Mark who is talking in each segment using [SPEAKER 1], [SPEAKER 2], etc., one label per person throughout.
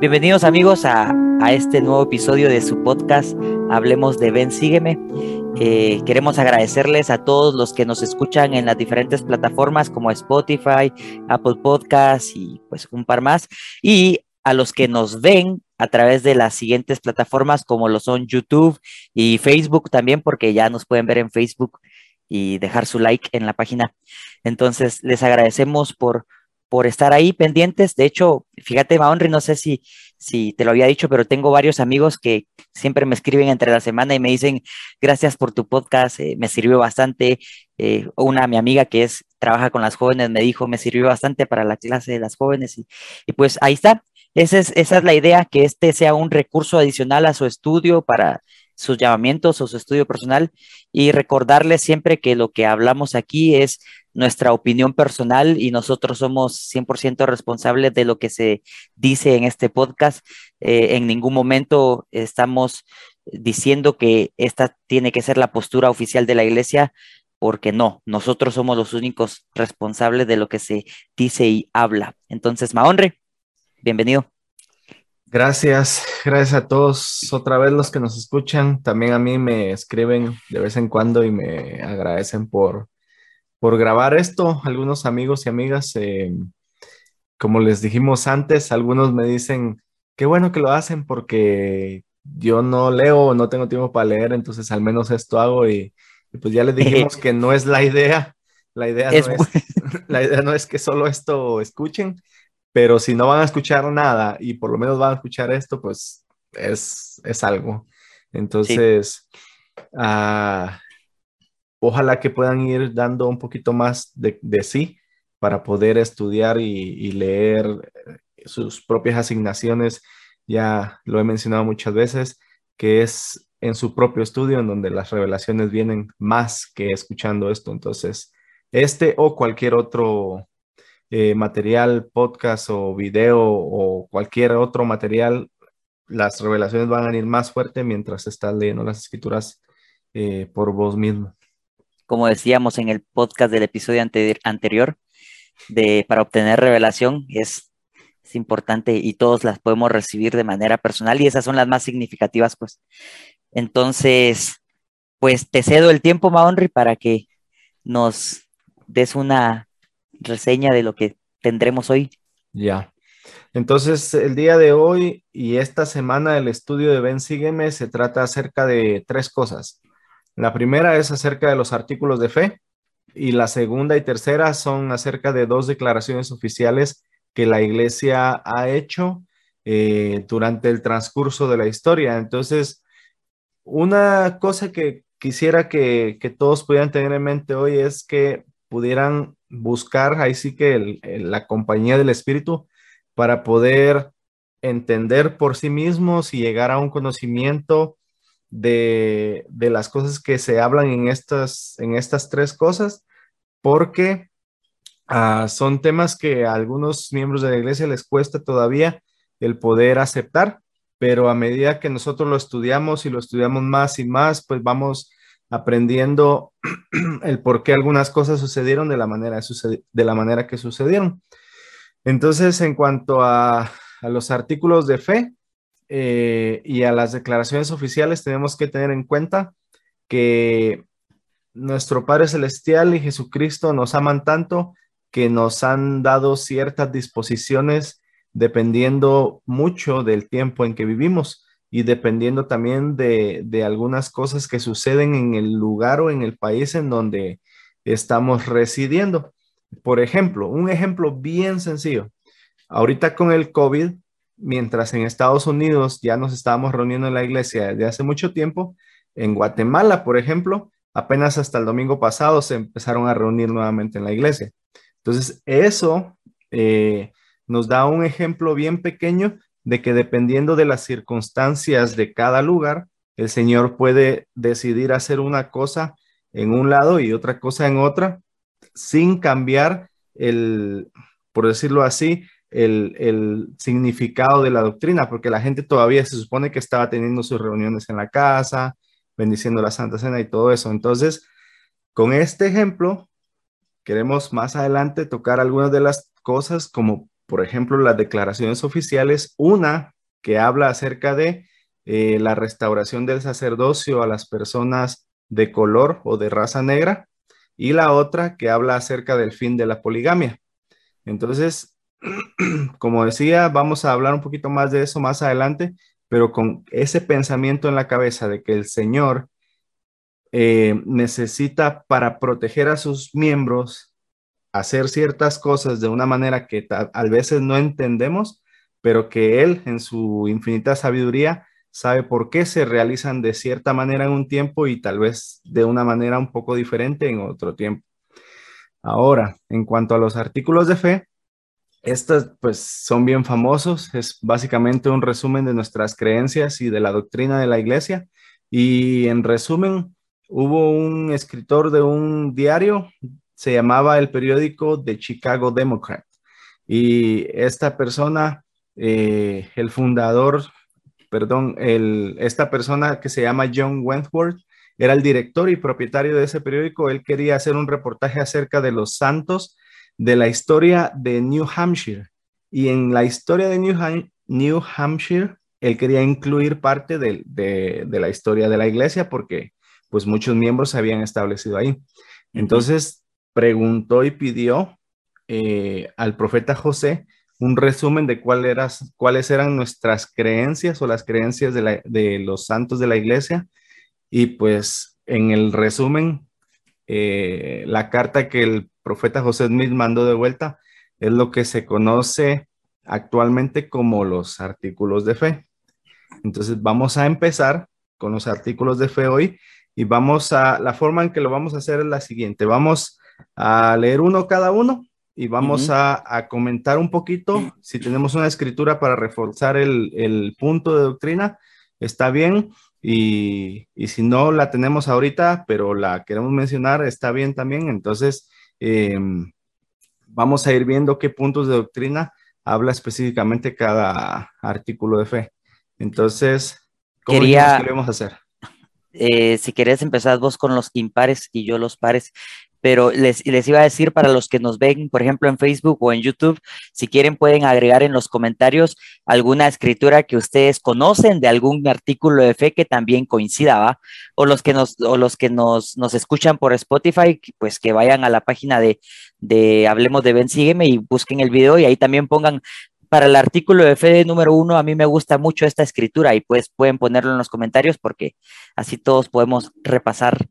[SPEAKER 1] Bienvenidos amigos a, este nuevo episodio de su podcast Hablemos de Ven, sígueme. Eh, queremos agradecerles a todos los que nos escuchan en las diferentes plataformas como Spotify, Apple Podcasts y pues un par más. Y a los que nos ven a través de las siguientes plataformas como lo son YouTube y Facebook también, porque ya nos pueden ver en Facebook y dejar su like en la página. Entonces, les agradecemos por, por estar ahí pendientes. De hecho, fíjate, Maonri, no sé si, si te lo había dicho, pero tengo varios amigos que siempre me escriben entre la semana y me dicen, gracias por tu podcast, eh, me sirvió bastante. Eh, una, mi amiga que es, trabaja con las jóvenes, me dijo, me sirvió bastante para la clase de las jóvenes. Y, y pues ahí está. Esa es, esa es la idea, que este sea un recurso adicional a su estudio para sus llamamientos o su estudio personal y recordarles siempre que lo que hablamos aquí es nuestra opinión personal y nosotros somos 100% responsables de lo que se dice en este podcast. Eh, en ningún momento estamos diciendo que esta tiene que ser la postura oficial de la iglesia, porque no, nosotros somos los únicos responsables de lo que se dice y habla. Entonces, Mahonre, bienvenido.
[SPEAKER 2] Gracias, gracias a todos otra vez los que nos escuchan. También a mí me escriben de vez en cuando y me agradecen por, por grabar esto. Algunos amigos y amigas, eh, como les dijimos antes, algunos me dicen, qué bueno que lo hacen porque yo no leo, no tengo tiempo para leer, entonces al menos esto hago y, pues ya les dijimos que no es la idea. La idea, es, la idea no es que solo esto escuchen, pero si no van a escuchar nada y por lo menos van a escuchar esto, pues es, es algo. Entonces, ah, ojalá que puedan ir dando un poquito más de, sí para poder estudiar y, y, leer eh, sus propias asignaciones. Ya lo he mencionado muchas veces, que es en su propio estudio en donde las revelaciones vienen más que escuchando esto. Entonces, este o cualquier otro eh, material, podcast o video o cualquier otro material, las revelaciones van a ir más fuerte mientras estás leyendo las escrituras eh, por vos mismo.
[SPEAKER 1] Como decíamos en el podcast del episodio anterior, de, para obtener revelación es, importante y todos las podemos recibir de manera personal y esas son las más significativas, pues. Entonces, pues te cedo el tiempo, Maonri, para que nos des una reseña de lo que tendremos hoy.
[SPEAKER 2] Ya. Entonces, el día de hoy y esta semana del estudio de Ben Sígueme se trata acerca de tres cosas. La primera es acerca de los artículos de fe y la segunda y tercera son acerca de dos declaraciones oficiales que la iglesia ha hecho eh, durante el transcurso de la historia. Entonces, una cosa que quisiera que, que todos pudieran tener en mente hoy es que pudieran buscar ahí sí que la compañía del espíritu para poder entender por sí mismos y llegar a un conocimiento de, las cosas que se hablan en estas, en estas tres cosas, porque ah, son temas que a algunos miembros de la iglesia les cuesta todavía el poder aceptar, pero a medida que nosotros lo estudiamos y lo estudiamos más y más, pues vamos aprendiendo el por qué algunas cosas sucedieron de la manera, de la manera que sucedieron. Entonces, en cuanto a, los artículos de fe eh, y a las declaraciones oficiales, tenemos que tener en cuenta que nuestro Padre Celestial y Jesucristo nos aman tanto que nos han dado ciertas disposiciones dependiendo mucho del tiempo en que vivimos y dependiendo también de, algunas cosas que suceden en el lugar o en el país en donde estamos residiendo. Por ejemplo, un ejemplo bien sencillo. Ahorita con el COVID, mientras en Estados Unidos ya nos estábamos reuniendo en la iglesia desde hace mucho tiempo, en Guatemala, por ejemplo, apenas hasta el domingo pasado se empezaron a reunir nuevamente en la iglesia. Entonces, eso eh, nos da un ejemplo bien pequeño de que dependiendo de las circunstancias de cada lugar, el Señor puede decidir hacer una cosa en un lado y otra cosa en otra, sin cambiar el, por decirlo así, el, significado de la doctrina, porque la gente todavía se supone que estaba teniendo sus reuniones en la casa, bendiciendo la Santa Cena y todo eso. Entonces, con este ejemplo, queremos más adelante tocar algunas de las cosas como por ejemplo, las declaraciones oficiales, una que habla acerca de eh, la restauración del sacerdocio a las personas de color o de raza negra, y la otra que habla acerca del fin de la poligamia. Entonces, como decía, vamos a hablar un poquito más de eso más adelante, pero con ese pensamiento en la cabeza de que el Señor eh, necesita para proteger a sus miembros hacer ciertas cosas de una manera que a veces no entendemos, pero que Él en su infinita sabiduría sabe por qué se realizan de cierta manera en un tiempo y tal vez de una manera un poco diferente en otro tiempo. Ahora, en cuanto a los artículos de fe, estos pues son bien famosos, es básicamente un resumen de nuestras creencias y de la doctrina de la iglesia. Y en resumen, hubo un escritor de un diario, se llamaba el periódico The Chicago Democrat. Y esta persona, eh, el fundador, perdón, el, esta persona que se llama John Wentworth, era el director y propietario de ese periódico. Él quería hacer un reportaje acerca de los santos de la historia de New Hampshire. Y en la historia de New, Hampshire, él quería incluir parte de, la historia de la iglesia porque pues muchos miembros se habían establecido ahí. Entonces preguntó y pidió eh, al profeta José un resumen de cuáles eran nuestras creencias o las creencias de, los santos de la iglesia. Y pues en el resumen, eh, la carta que el profeta José Smith mandó de vuelta es lo que se conoce actualmente como los artículos de fe. Entonces vamos a empezar con los artículos de fe hoy y vamos a, la forma en que lo vamos a hacer es la siguiente, vamos a leer uno cada uno y vamos a, comentar un poquito, si tenemos una escritura para reforzar el, el punto de doctrina, está bien, y, y, si no la tenemos ahorita, pero la queremos mencionar, está bien también, entonces Em, vamos a ir viendo qué puntos de doctrina habla específicamente cada artículo de fe. Entonces,
[SPEAKER 1] ¿cómo Quería, queremos hacer? Eh, si querés empezar vos con los impares y yo los pares, pero les, les, iba a decir para los que nos ven, por ejemplo, en Facebook o en YouTube, si quieren pueden agregar en los comentarios alguna escritura que ustedes conocen de algún artículo de fe que también coincida, ¿va? O los que nos, o los que nos, nos escuchan por Spotify, pues que vayan a la página de, de Hablemos de Ben Sígueme y busquen el video y ahí también pongan para el artículo de fe número uno, a mí me gusta mucho esta escritura y pues pueden ponerlo en los comentarios porque así todos podemos repasar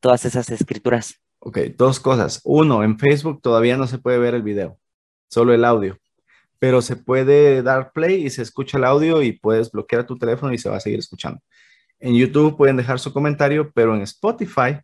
[SPEAKER 1] todas esas escrituras.
[SPEAKER 2] Ok, dos cosas. Uno, en Facebook todavía no se puede ver el video, solo el audio, pero se puede dar play y se escucha el audio y puedes bloquear tu teléfono y se va a seguir escuchando. En YouTube pueden dejar su comentario, pero en Spotify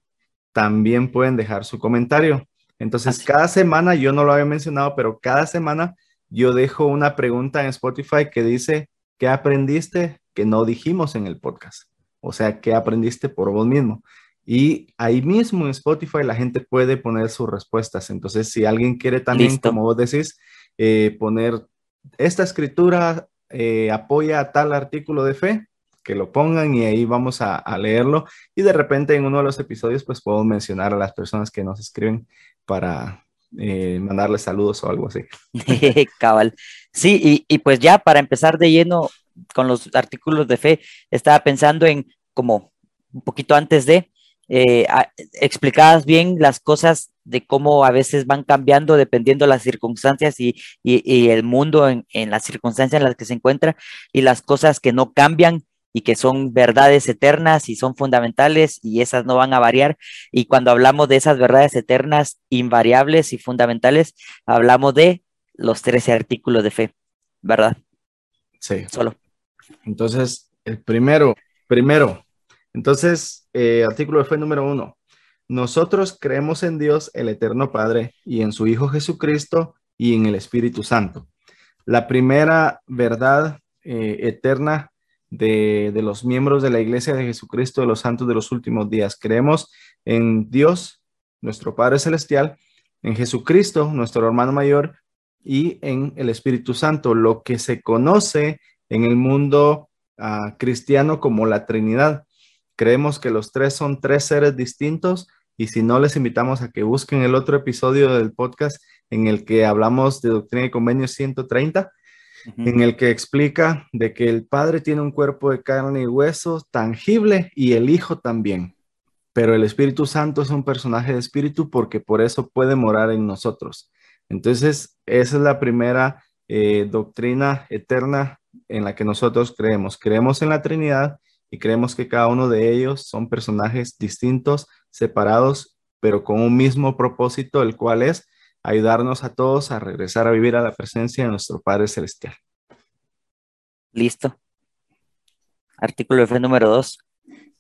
[SPEAKER 2] también pueden dejar su comentario. Entonces, cada semana, yo no lo había mencionado, pero cada semana yo dejo una pregunta en Spotify que dice, ¿qué aprendiste que no dijimos en el podcast? O sea, ¿qué aprendiste por vos mismo? Y ahí mismo en Spotify la gente puede poner sus respuestas. Entonces, si alguien quiere también, como vos decís, eh, poner esta escritura eh, apoya a tal artículo de fe, que lo pongan y ahí vamos a, leerlo. Y de repente en uno de los episodios, pues puedo mencionar a las personas que nos escriben para eh, mandarles saludos o algo así.
[SPEAKER 1] Cabal. Sí, y, y pues ya para empezar de lleno con los artículos de fe, estaba pensando en como un poquito antes de eh, explicadas bien las cosas de cómo a veces van cambiando dependiendo de las circunstancias y, el mundo en, las circunstancias en las que se encuentra y las cosas que no cambian y que son verdades eternas y son fundamentales y esas no van a variar. Y cuando hablamos de esas verdades eternas, invariables y fundamentales, hablamos de los 13 artículos de fe, ¿verdad?
[SPEAKER 2] Sí. Solo. Entonces, el primero, primero, entonces, eh, artículo fe número uno. Nosotros creemos en Dios, el Eterno Padre, y en su Hijo Jesucristo y en el Espíritu Santo. La primera verdad eh, eterna de, de, los miembros de la Iglesia de Jesucristo de los Santos de los últimos días. Creemos en Dios, nuestro Padre Celestial, en Jesucristo, nuestro hermano mayor, y en el Espíritu Santo, lo que se conoce en el mundo ah, cristiano como la Trinidad. Creemos que los tres son tres seres distintos Y si no, les invitamos a que busquen el otro episodio del podcast en el que hablamos de Doctrina y Convenios 130, en el que explica de que el Padre tiene un cuerpo de carne y hueso tangible y el Hijo también. Pero el Espíritu Santo es un personaje de espíritu porque por eso puede morar en nosotros. Entonces, esa es la primera eh, doctrina eterna en la que nosotros creemos. Creemos en la Trinidad y creemos que cada uno de ellos son personajes distintos, separados, pero con un mismo propósito, el cual es ayudarnos a todos a regresar a vivir a la presencia de nuestro Padre Celestial.
[SPEAKER 1] Listo. Artículo F número 2.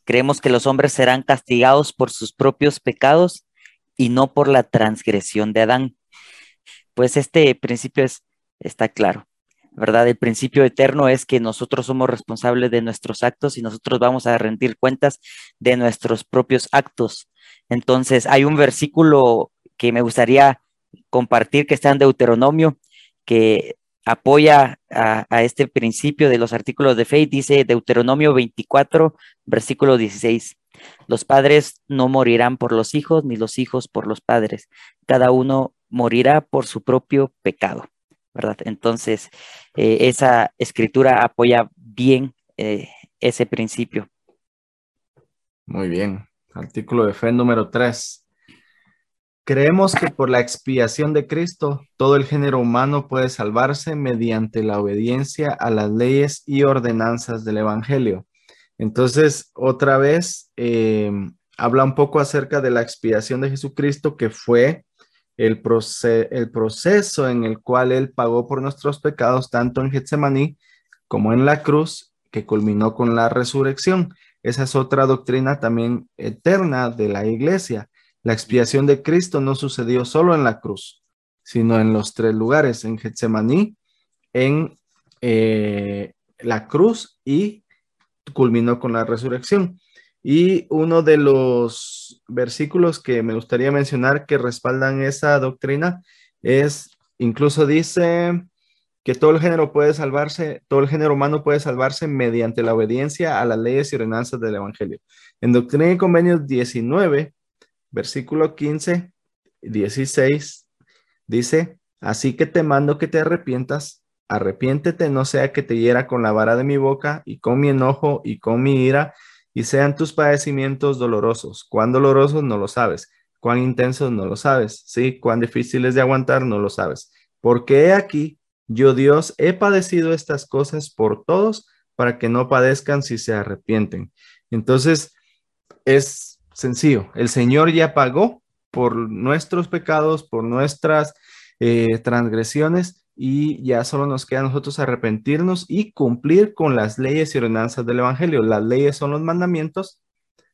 [SPEAKER 1] Creemos que los hombres serán castigados por sus propios pecados y no por la transgresión de Adán. Pues este principio es, está claro, ¿verdad? El principio eterno es que nosotros somos responsables de nuestros actos y nosotros vamos a rendir cuentas de nuestros propios actos. Entonces, hay un versículo que me gustaría compartir que está en Deuteronomio, que apoya a, este principio de los artículos de fe. Dice Deuteronomio 24, versículo 16. Los padres no morirán por los hijos, ni los hijos por los padres. Cada uno morirá por su propio pecado, ¿verdad? Entonces, eh, esa escritura apoya bien eh, ese principio.
[SPEAKER 2] Muy bien. Artículo de fe número 3. Creemos que por la expiación de Cristo, todo el género humano puede salvarse mediante la obediencia a las leyes y ordenanzas del Evangelio. Entonces, otra vez, eh, habla un poco acerca de la expiación de Jesucristo, que fue el, el proceso en el cual Él pagó por nuestros pecados, tanto en Getsemaní como en la cruz, que culminó con la resurrección. Esa es otra doctrina también eterna de la iglesia la expiación de Cristo no sucedió solo en la cruz, sino en los tres lugares, en Getsemaní, en eh, la cruz y culminó con la resurrección. Y uno de los versículos que me gustaría mencionar que respaldan esa doctrina es, incluso dice que todo el género puede salvarse, todo el género humano puede salvarse mediante la obediencia a las leyes y ordenanzas del Evangelio. En Doctrina y Convenios 19, versículo 15, 16, dice, así que te mando que te arrepientas, arrepiéntete, no sea que te hiera con la vara de mi boca y con mi enojo y con mi ira, y sean tus padecimientos dolorosos. Cuán dolorosos no lo sabes, cuán intensos no lo sabes, sí, cuán difíciles de aguantar no lo sabes. Porque he aquí, yo Dios he padecido estas cosas por todos para que no padezcan si se arrepienten. Entonces, es sencillo. El Señor ya pagó por nuestros pecados, por nuestras eh, transgresiones y ya solo nos queda a nosotros arrepentirnos y cumplir con las leyes y ordenanzas del Evangelio. Las leyes son los mandamientos,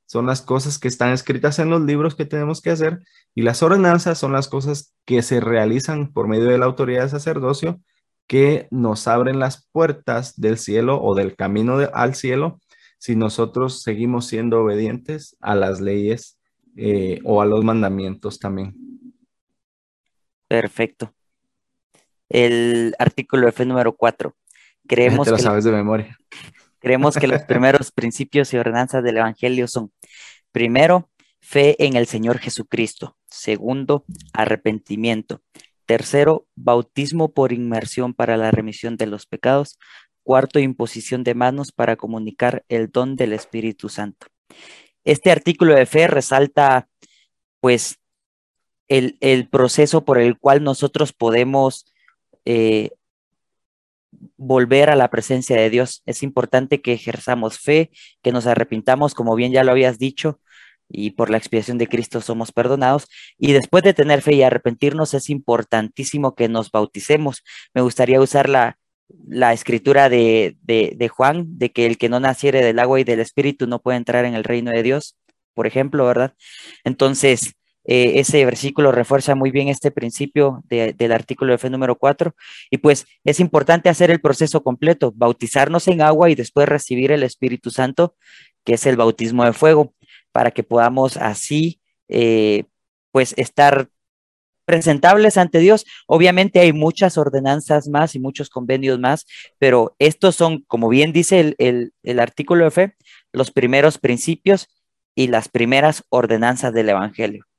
[SPEAKER 2] son las cosas que están escritas en los libros que tenemos que hacer y las ordenanzas son las cosas que se realizan por medio de la autoridad de sacerdocio que nos abren las puertas del cielo o del camino al cielo si nosotros seguimos siendo obedientes a las leyes eh, o a los mandamientos también.
[SPEAKER 1] Perfecto. El artículo F número 4. Creemos
[SPEAKER 2] Te lo sabes de memoria.
[SPEAKER 1] Creemos que los primeros principios y ordenanzas del Evangelio son, primero, fe en el Señor Jesucristo. Segundo, arrepentimiento. Tercero, bautismo por inmersión para la remisión de los pecados. Cuarto, imposición de manos para comunicar el don del Espíritu Santo. Este artículo de fe resalta, pues, el, proceso por el cual nosotros podemos eh, volver a la presencia de Dios. Es importante que ejerzamos fe, que nos arrepintamos, como bien ya lo habías dicho, y por la expiación de Cristo somos perdonados. Y después de tener fe y arrepentirnos, es importantísimo que nos bauticemos. Me gustaría usar la, la escritura de, Juan, de que el que no naciere del agua y del espíritu no puede entrar en el reino de Dios, por ejemplo, ¿verdad? Entonces, eh, ese versículo refuerza muy bien este principio del artículo de fe número 4. Y pues es importante hacer el proceso completo, bautizarnos en agua y después recibir el Espíritu Santo, que es el bautismo de fuego, para que podamos así, eh, pues, estar presentables ante Dios. Obviamente hay muchas ordenanzas más y muchos convenios más, pero estos son, como bien dice el, artículo de fe, los primeros principios y las primeras ordenanzas del Evangelio.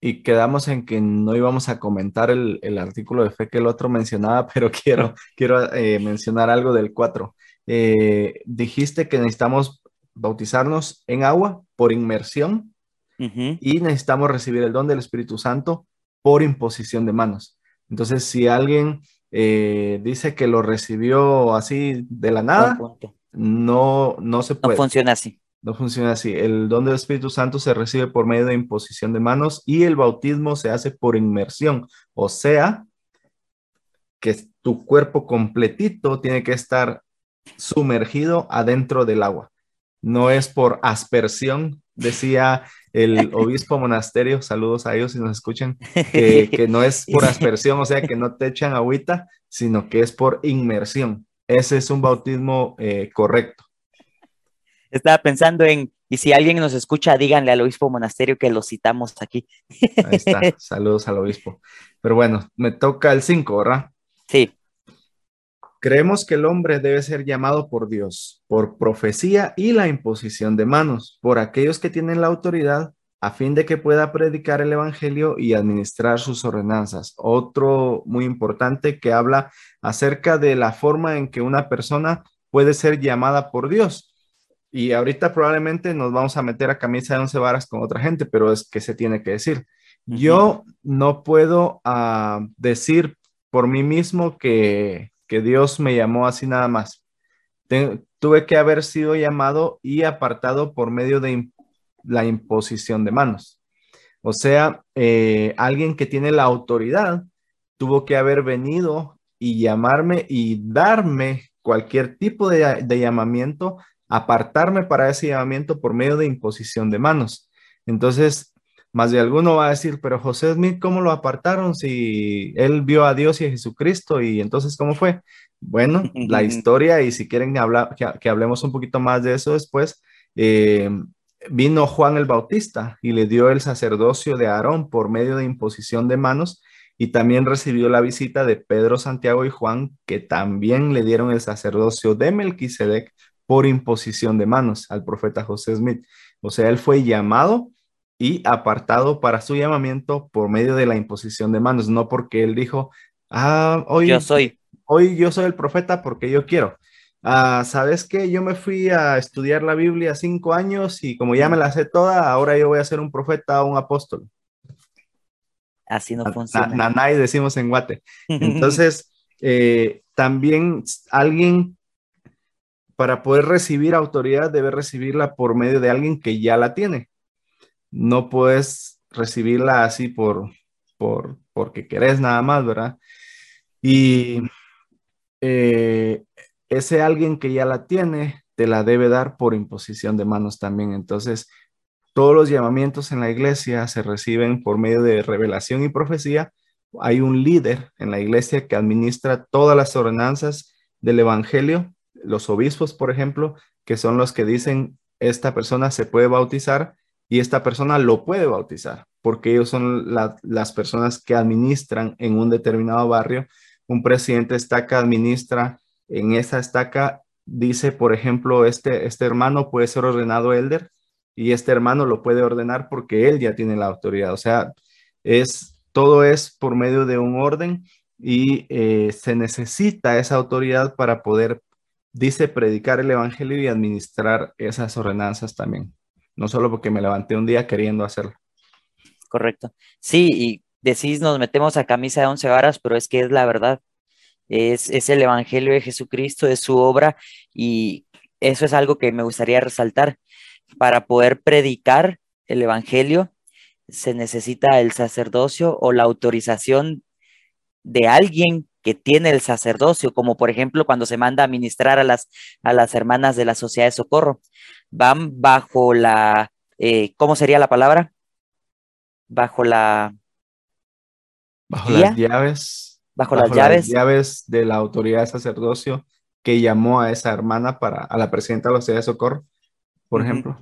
[SPEAKER 2] Y quedamos en que no íbamos a comentar el, artículo de fe que el otro mencionaba, pero quiero, quiero eh, mencionar algo del 4. Eh, dijiste que necesitamos bautizarnos en agua por inmersión y necesitamos recibir el don del Espíritu Santo por imposición de manos. Entonces, si alguien eh, dice que lo recibió así de la nada, no, no se puede.
[SPEAKER 1] No funciona así.
[SPEAKER 2] No funciona así. El don del Espíritu Santo se recibe por medio de imposición de manos y el bautismo se hace por inmersión. O sea, que tu cuerpo completito tiene que estar sumergido adentro del agua. No es por aspersión, decía el obispo monasterio, saludos a ellos si nos escuchan, que, no es por aspersión, o sea, que no te echan agüita, sino que es por inmersión. Ese es un bautismo eh, correcto.
[SPEAKER 1] Estaba pensando en, y si alguien nos escucha, díganle al obispo monasterio que lo citamos aquí.
[SPEAKER 2] Ahí está, saludos al obispo. Pero bueno, me toca el 5, ¿verdad?
[SPEAKER 1] Sí.
[SPEAKER 2] Creemos que el hombre debe ser llamado por Dios, por profecía y la imposición de manos, por aquellos que tienen la autoridad, a fin de que pueda predicar el Evangelio y administrar sus ordenanzas. Otro muy importante que habla acerca de la forma en que una persona puede ser llamada por Dios. Y ahorita probablemente nos vamos a meter a camisa de once varas con otra gente, pero es que se tiene que decir. Yo no puedo ah, decir por mí mismo que que Dios me llamó así nada más. tuve que haber sido llamado y apartado por medio de la imposición de manos. O sea, eh, alguien que tiene la autoridad tuvo que haber venido y llamarme y darme cualquier tipo de, de llamamiento, apartarme para ese llamamiento por medio de imposición de manos. Entonces, más de alguno va a decir, pero José Smith, ¿cómo lo apartaron si él vio a Dios y a Jesucristo? Y entonces, ¿cómo fue? Bueno, la historia, y si quieren hablar, que, hablemos un poquito más de eso después, eh, vino Juan el Bautista y le dio el sacerdocio de Aarón por medio de imposición de manos y también recibió la visita de Pedro, Santiago y Juan, que también le dieron el sacerdocio de Melquisedec por imposición de manos al profeta José Smith. O sea, él fue llamado y apartado para su llamamiento por medio de la imposición de manos, no porque él dijo, ah, hoy
[SPEAKER 1] yo soy.
[SPEAKER 2] Hoy yo soy el profeta porque yo quiero. Ah, ¿Sabes qué? Yo me fui a estudiar la Biblia cinco años y como ya me la sé toda, ahora yo voy a ser un profeta o un apóstol.
[SPEAKER 1] Así no funciona.
[SPEAKER 2] nanay decimos en Guate. Entonces, eh, también alguien para poder recibir autoridad debe recibirla por medio de alguien que ya la tiene no puedes recibirla así por, por porque querés nada más, ¿verdad? Y eh, ese alguien que ya la tiene, te la debe dar por imposición de manos también. Entonces, todos los llamamientos en la iglesia se reciben por medio de revelación y profecía. Hay un líder en la iglesia que administra todas las ordenanzas del evangelio, los obispos, por ejemplo, que son los que dicen, esta persona se puede bautizar y esta persona lo puede bautizar, porque ellos son las personas que administran en un determinado barrio. Un presidente estaca administra en esa estaca, dice, por ejemplo, este, este hermano puede ser ordenado elder y este hermano lo puede ordenar porque él ya tiene la autoridad. O sea, es, todo es por medio de un orden y eh, se necesita esa autoridad para poder, dice, predicar el evangelio y administrar esas ordenanzas también no solo porque me levanté un día queriendo hacerlo.
[SPEAKER 1] Correcto. Sí, y decís, nos metemos a camisa de once varas, pero es que es la verdad. Es, es el Evangelio de Jesucristo, es su obra, y eso es algo que me gustaría resaltar. Para poder predicar el Evangelio, se necesita el sacerdocio o la autorización de alguien que tiene el sacerdocio, como por ejemplo cuando se manda a ministrar a las, a las hermanas de la Sociedad de Socorro van bajo la, eh, ¿cómo sería la palabra? Bajo la...
[SPEAKER 2] Bajo las llaves.
[SPEAKER 1] Bajo, las llaves.
[SPEAKER 2] llaves de la autoridad de sacerdocio que llamó a esa hermana para, a la presidenta de la Sociedad de Socorro, por ejemplo.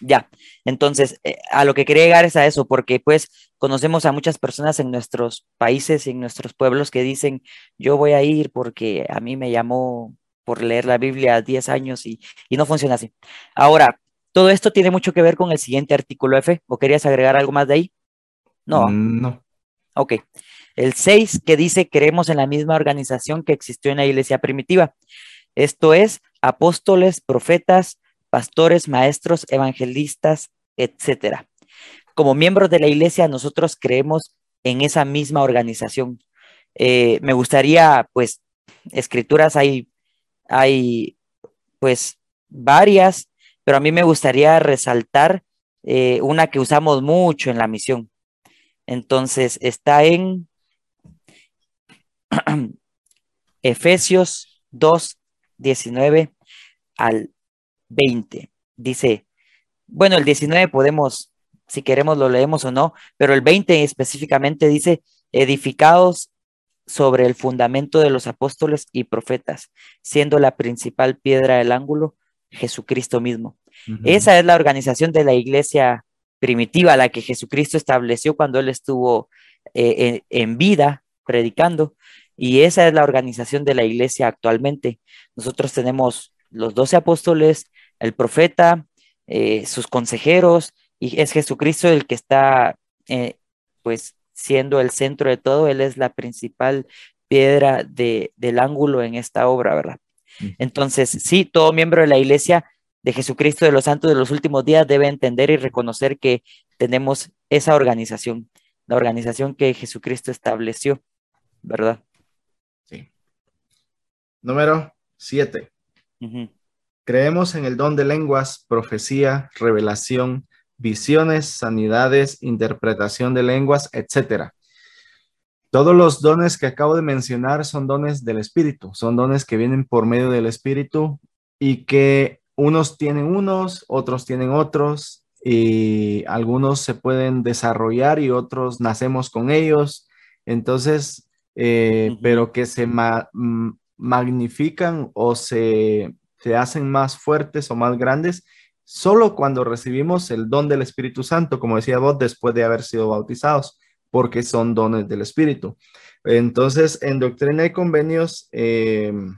[SPEAKER 1] Ya, entonces, eh, a lo que quería llegar es a eso, porque pues conocemos a muchas personas en nuestros países y en nuestros pueblos que dicen, yo voy a ir porque a mí me llamó por leer la Biblia 10 años y, no funciona así. Ahora, Todo esto tiene mucho que ver con el siguiente artículo F. ¿O querías agregar algo más de ahí? No.
[SPEAKER 2] No.
[SPEAKER 1] Ok. El 6 que dice creemos en la misma organización que existió en la iglesia primitiva. Esto es apóstoles, profetas, pastores, maestros, evangelistas, etcétera. Como miembros de la iglesia, nosotros creemos en esa misma organización. Eh, me gustaría, pues, escrituras hay, hay, pues, varias, pero a mí me gustaría resaltar eh, una que usamos mucho en la misión. Entonces, está en Efesios 2, 19 al 20. Dice, bueno, el 19 podemos, si queremos lo leemos o no, pero el 20 específicamente dice, edificados sobre el fundamento de los apóstoles y profetas, siendo la principal piedra del ángulo Jesucristo mismo. Esa es la organización de la iglesia primitiva, la que Jesucristo estableció cuando él estuvo eh, en vida predicando. Y esa es la organización de la iglesia actualmente. Nosotros tenemos los doce apóstoles, el profeta, eh, sus consejeros, y es Jesucristo el que está, eh, pues, siendo el centro de todo. Él es la principal piedra de, del ángulo en esta obra, ¿verdad? Entonces, sí, todo miembro de la iglesia de Jesucristo de los Santos de los últimos días debe entender y reconocer que tenemos esa organización, la organización que Jesucristo estableció, ¿verdad?
[SPEAKER 2] Número 7. Creemos en el don de lenguas, profecía, revelación, visiones, sanidades, interpretación de lenguas, etc. Todos los dones que acabo de mencionar son dones del Espíritu, son dones que vienen por medio del Espíritu y que unos tienen unos, otros tienen otros, y algunos se pueden desarrollar y otros nacemos con ellos. Entonces, eh, pero que se magnifican o se, se hacen más fuertes o más grandes solo cuando recibimos el don del Espíritu Santo, como decía vos, después de haber sido bautizados, porque son dones del Espíritu. Entonces, en Doctrina y Convenios, em,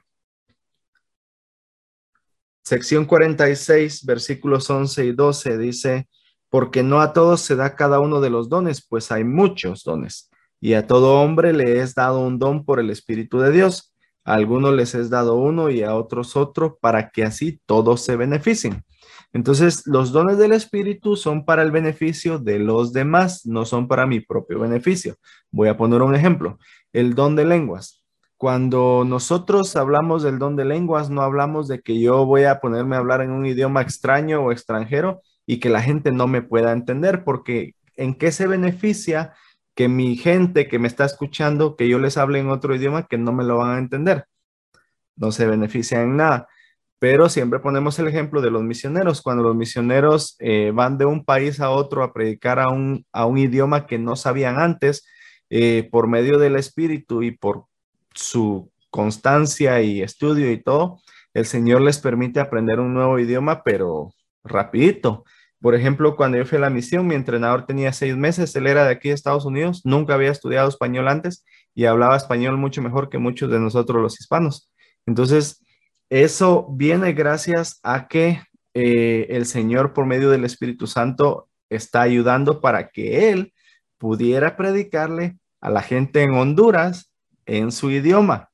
[SPEAKER 2] sección 46, versículos 11 y 12, dice, porque no a todos se da cada uno de los dones, pues hay muchos dones, y a todo hombre le es dado un don por el Espíritu de Dios algunos les es dado uno y a otros otro para que así todos se beneficien. Entonces, los dones del Espíritu son para el beneficio de los demás, no son para mi propio beneficio. Voy a poner un ejemplo. El don de lenguas. Cuando nosotros hablamos del don de lenguas, no hablamos de que yo voy a ponerme a hablar en un idioma extraño o extranjero y que la gente no me pueda entender, porque ¿en qué se beneficia que mi gente que me está escuchando, que yo les hable en otro idioma que no me lo van a entender. No se benefician en nada. Pero siempre ponemos el ejemplo de los misioneros. Cuando los misioneros eh, van de un país a otro a predicar a un, a un idioma que no sabían antes, eh, por medio del Espíritu y por su constancia y estudio y todo, el Señor les permite aprender un nuevo idioma, pero rapidito. Por ejemplo, cuando yo fui a la misión, mi entrenador tenía seis meses, él era de aquí de Estados Unidos, nunca había estudiado español antes y hablaba español mucho mejor que muchos de nosotros los hispanos. Entonces, eso viene gracias a que eh, el Señor por medio del Espíritu Santo está ayudando para que Él pudiera predicarle a la gente en Honduras en su idioma.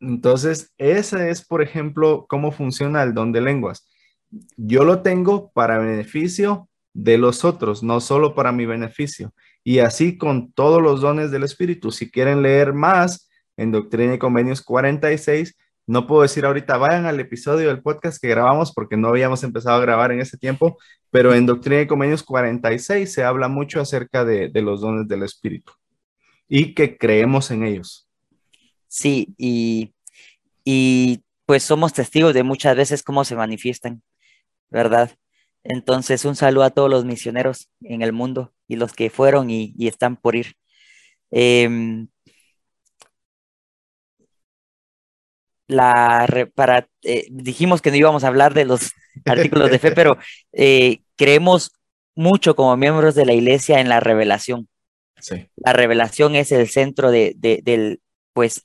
[SPEAKER 2] Entonces, ese es, por ejemplo, cómo funciona el don de lenguas yo lo tengo para beneficio de los otros, no solo para mi beneficio. Y así con todos los dones del Espíritu. Si quieren leer más en Doctrina y Convenios 46, no puedo decir ahorita, vayan al episodio del podcast que grabamos porque no habíamos empezado a grabar en ese tiempo, pero en Doctrina y Convenios 46 se habla mucho acerca de, los dones del Espíritu y que creemos en ellos.
[SPEAKER 1] Sí, y, y pues somos testigos de muchas veces cómo se manifiestan. ¿Verdad? Entonces, un saludo a todos los misioneros en el mundo y los que fueron y, están por ir. Em, la, para, eh, dijimos que no íbamos a hablar de los artículos de fe, pero eh, creemos mucho como miembros de la iglesia en la revelación. La revelación es el centro de, del, pues,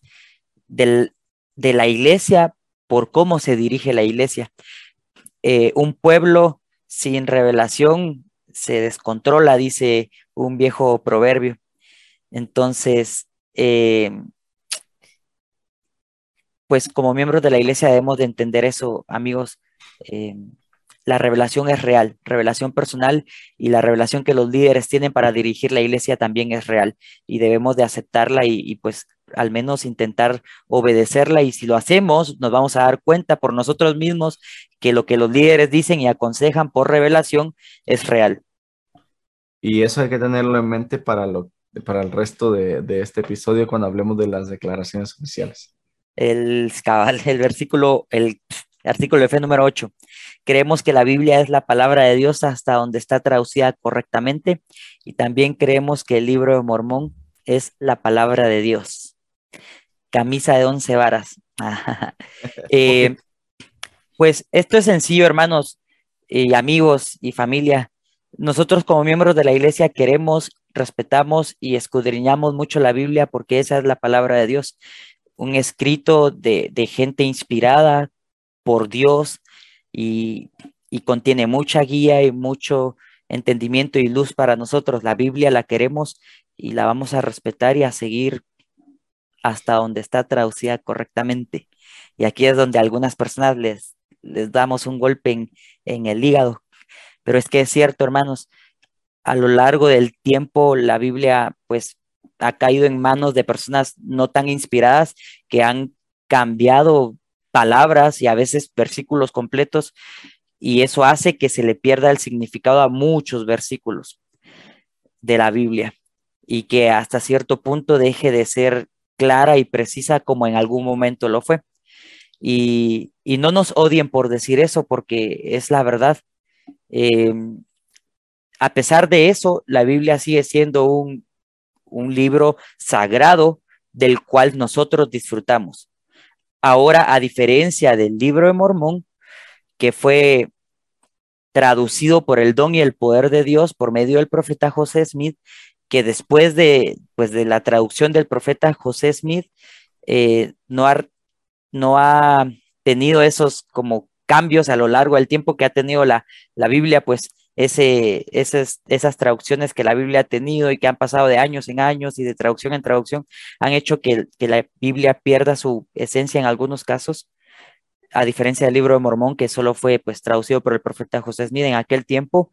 [SPEAKER 1] del, de la iglesia por cómo se dirige la iglesia. Eh, un pueblo sin revelación se descontrola, dice un viejo proverbio. Entonces, eh, pues como miembros de la iglesia debemos de entender eso, amigos. Eh, la revelación es real, revelación personal y la revelación que los líderes tienen para dirigir la iglesia también es real y debemos de aceptarla y, y, pues al menos intentar obedecerla y si lo hacemos nos vamos a dar cuenta por nosotros mismos que lo que los líderes dicen y aconsejan por revelación es real.
[SPEAKER 2] Y eso hay que tenerlo en mente para, lo, para el resto de, de este episodio cuando hablemos de las declaraciones oficiales.
[SPEAKER 1] El, el versículo, el artículo de fe número 8. Creemos que la Biblia es la palabra de Dios hasta donde está traducida correctamente y también creemos que el libro de Mormón es la palabra de Dios. Camisa de once varas. eh, pues esto es sencillo, hermanos y amigos y familia. Nosotros como miembros de la iglesia queremos, respetamos y escudriñamos mucho la Biblia porque esa es la palabra de Dios. Un escrito de, de gente inspirada por Dios y, contiene mucha guía y mucho entendimiento y luz para nosotros. La Biblia la queremos y la vamos a respetar y a seguir hasta donde está traducida correctamente. Y aquí es donde algunas personas les, les damos un golpe en, en el hígado. Pero es que es cierto, hermanos, a lo largo del tiempo la Biblia pues ha caído en manos de personas no tan inspiradas que han cambiado palabras y a veces versículos completos y eso hace que se le pierda el significado a muchos versículos de la Biblia y que hasta cierto punto deje de ser clara y precisa como en algún momento lo fue. Y, y no nos odien por decir eso porque es la verdad. Eh, a pesar de eso, la Biblia sigue siendo un, un libro sagrado del cual nosotros disfrutamos. Ahora, a diferencia del libro de Mormón, que fue traducido por el don y el poder de Dios por medio del profeta José Smith, que después de, pues, de la traducción del profeta José Smith, eh, no, ha, no ha tenido esos como cambios a lo largo del tiempo que ha tenido la, la Biblia, pues ese, esas, esas traducciones que la Biblia ha tenido y que han pasado de años en años y de traducción en traducción, han hecho que, que la Biblia pierda su esencia en algunos casos, a diferencia del libro de Mormón, que solo fue pues traducido por el profeta José Smith en aquel tiempo,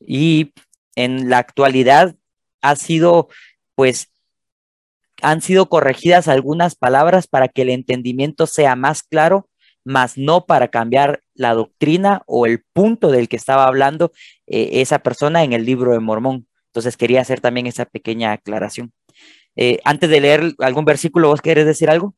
[SPEAKER 1] y en la actualidad ha sido pues han sido corregidas algunas palabras para que el entendimiento sea más claro más no para cambiar la doctrina o el punto del que estaba hablando eh, esa persona en el libro de Mormón. Entonces quería hacer también esa pequeña aclaración. Eh, antes de leer algún versículo, ¿vos querés decir algo?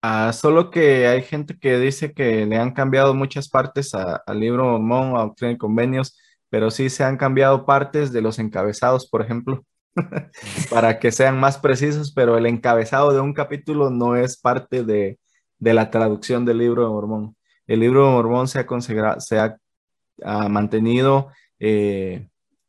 [SPEAKER 2] Ah, solo que hay gente que dice que le han cambiado muchas partes al libro Mormón, a Doctrina y Convenios, pero sí se han cambiado partes de los encabezados, por ejemplo, para que sean más precisos, pero el encabezado de un capítulo no es parte de, de la traducción del libro de Mormón. El libro de Mormón se ha, se ha, mantenido eh,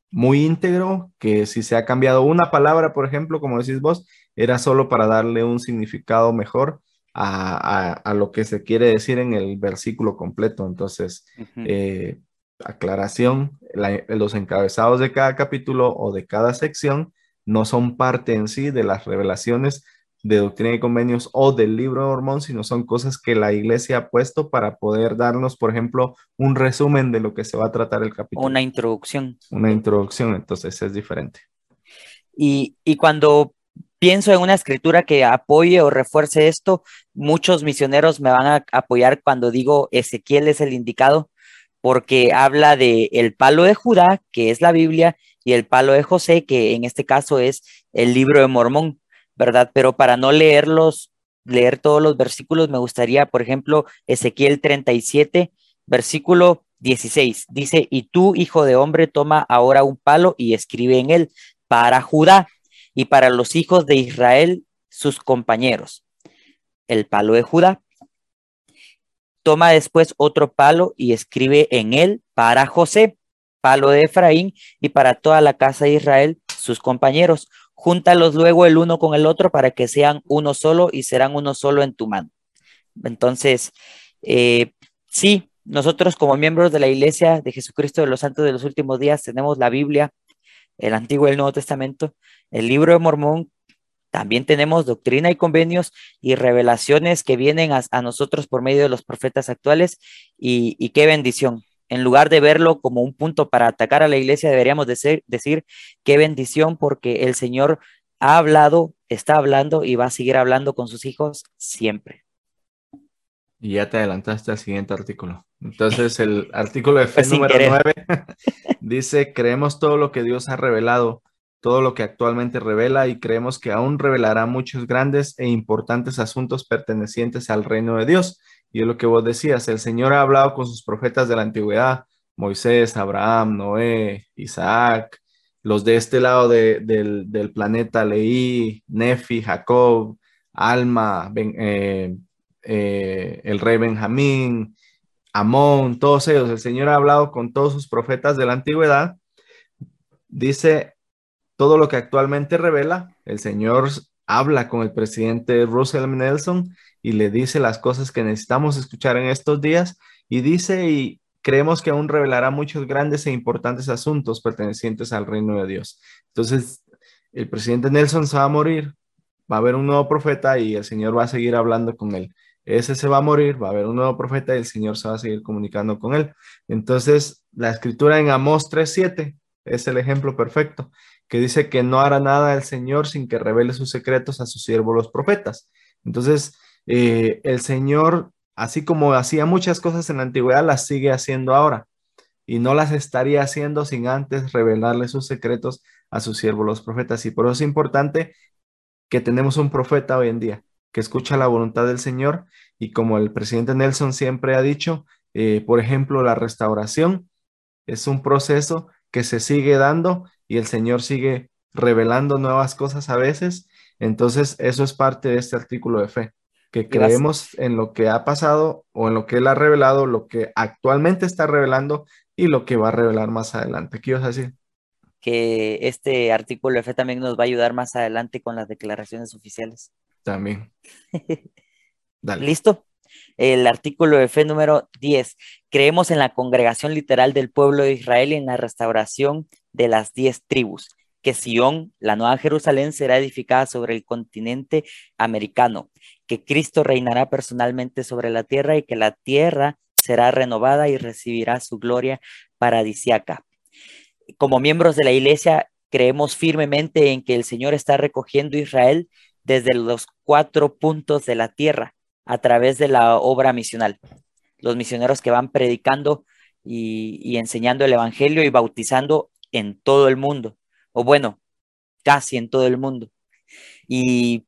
[SPEAKER 2] muy íntegro, que si se ha cambiado una palabra, por ejemplo, como decís vos, era solo para darle un significado mejor a, lo que se quiere decir en el versículo completo. Entonces, eh, aclaración, los encabezados de cada capítulo o de cada sección no son parte en sí de las revelaciones de doctrina y convenios o del libro de Mormón, sino son cosas que la iglesia ha puesto para poder darnos, por ejemplo, un resumen de lo que se va a tratar el capítulo.
[SPEAKER 1] Una introducción.
[SPEAKER 2] Una introducción, entonces es diferente.
[SPEAKER 1] Y, y cuando pienso en una escritura que apoye o refuerce esto, muchos misioneros me van a apoyar cuando digo Ezequiel es el indicado, porque habla de el palo de Judá, que es la Biblia, y el palo de José, que en este caso es el libro de Mormón. ¿Verdad? Pero para no leerlos, leer todos los versículos, me gustaría, por ejemplo, Ezequiel 37, versículo 16. Dice, y tú, hijo de hombre, toma ahora un palo y escribe en él para Judá y para los hijos de Israel, sus compañeros. El palo de Judá. Toma después otro palo y escribe en él para José, palo de Efraín y para toda la casa de Israel, sus compañeros Júntalos luego el uno con el otro para que sean uno solo y serán uno solo en tu mano. Entonces, eh, sí, nosotros como miembros de la Iglesia de Jesucristo de los Santos de los Últimos Días tenemos la Biblia, el Antiguo y el Nuevo Testamento, el libro de Mormón, también tenemos doctrina y convenios y revelaciones que vienen a, nosotros por medio de los profetas actuales y, qué bendición. En lugar de verlo como un punto para atacar a la iglesia, deberíamos decir, decir qué bendición porque el Señor ha hablado, está hablando y va a seguir hablando con sus hijos siempre.
[SPEAKER 2] Y ya te adelantaste al siguiente artículo. Entonces, el artículo de fe número 9 dice, creemos todo lo que Dios ha revelado todo lo que actualmente revela y creemos que aún revelará muchos grandes e importantes asuntos pertenecientes al reino de Dios. Y es lo que vos decías, el Señor ha hablado con sus profetas de la antigüedad, Moisés, Abraham, Noé, Isaac, los de este lado del, planeta, Leí, Nefi, Jacob, Alma, eh, eh, el rey Benjamín, Amón, todos ellos. El Señor ha hablado con todos sus profetas de la antigüedad. Dice todo lo que actualmente revela, el señor habla con el presidente Russell. Nelson y le dice las cosas que necesitamos escuchar en estos días y dice y creemos que aún revelará muchos grandes e importantes asuntos pertenecientes al reino de Dios. Entonces, el presidente Nelson se va a morir, va a haber un nuevo profeta y el Señor va a seguir hablando con él. Ese se va a morir, va a haber un nuevo profeta y el Señor se va a seguir comunicando con él. Entonces, la escritura en Amós 3.7 es el ejemplo perfecto que dice que no hará nada el Señor sin que revele sus secretos a sus siervos los profetas. Entonces, eh, el Señor, así como hacía muchas cosas en la antigüedad, las sigue haciendo ahora y no las estaría haciendo sin antes revelarle sus secretos a sus siervos los profetas. Y por eso es importante que tenemos un profeta hoy en día que escucha la voluntad del Señor y como el presidente Nelson siempre ha dicho, eh, por ejemplo, la restauración es un proceso que se sigue dando y el Señor sigue revelando nuevas cosas a veces. Entonces, eso es parte de este artículo de fe, que creemos en lo que ha pasado o en lo que Él ha revelado, lo que actualmente está revelando y lo que va a revelar más adelante. ¿Qué ibas a decir?
[SPEAKER 1] Que este artículo de fe también nos va a ayudar más adelante con las declaraciones oficiales.
[SPEAKER 2] También.
[SPEAKER 1] Dale. ¿Listo? El artículo de fe número 10. Creemos en la congregación literal del pueblo de Israel y en la restauración de las diez tribus, que Sión, la nueva Jerusalén, será edificada sobre el continente americano, que Cristo reinará personalmente sobre la tierra y que la tierra será renovada y recibirá su gloria paradisiaca. Como miembros de la iglesia, creemos firmemente en que el Señor está recogiendo Israel desde los cuatro puntos de la tierra a través de la obra misional. Los misioneros que van predicando y, enseñando el Evangelio y bautizando en todo el mundo, o bueno, casi en todo el mundo. Y,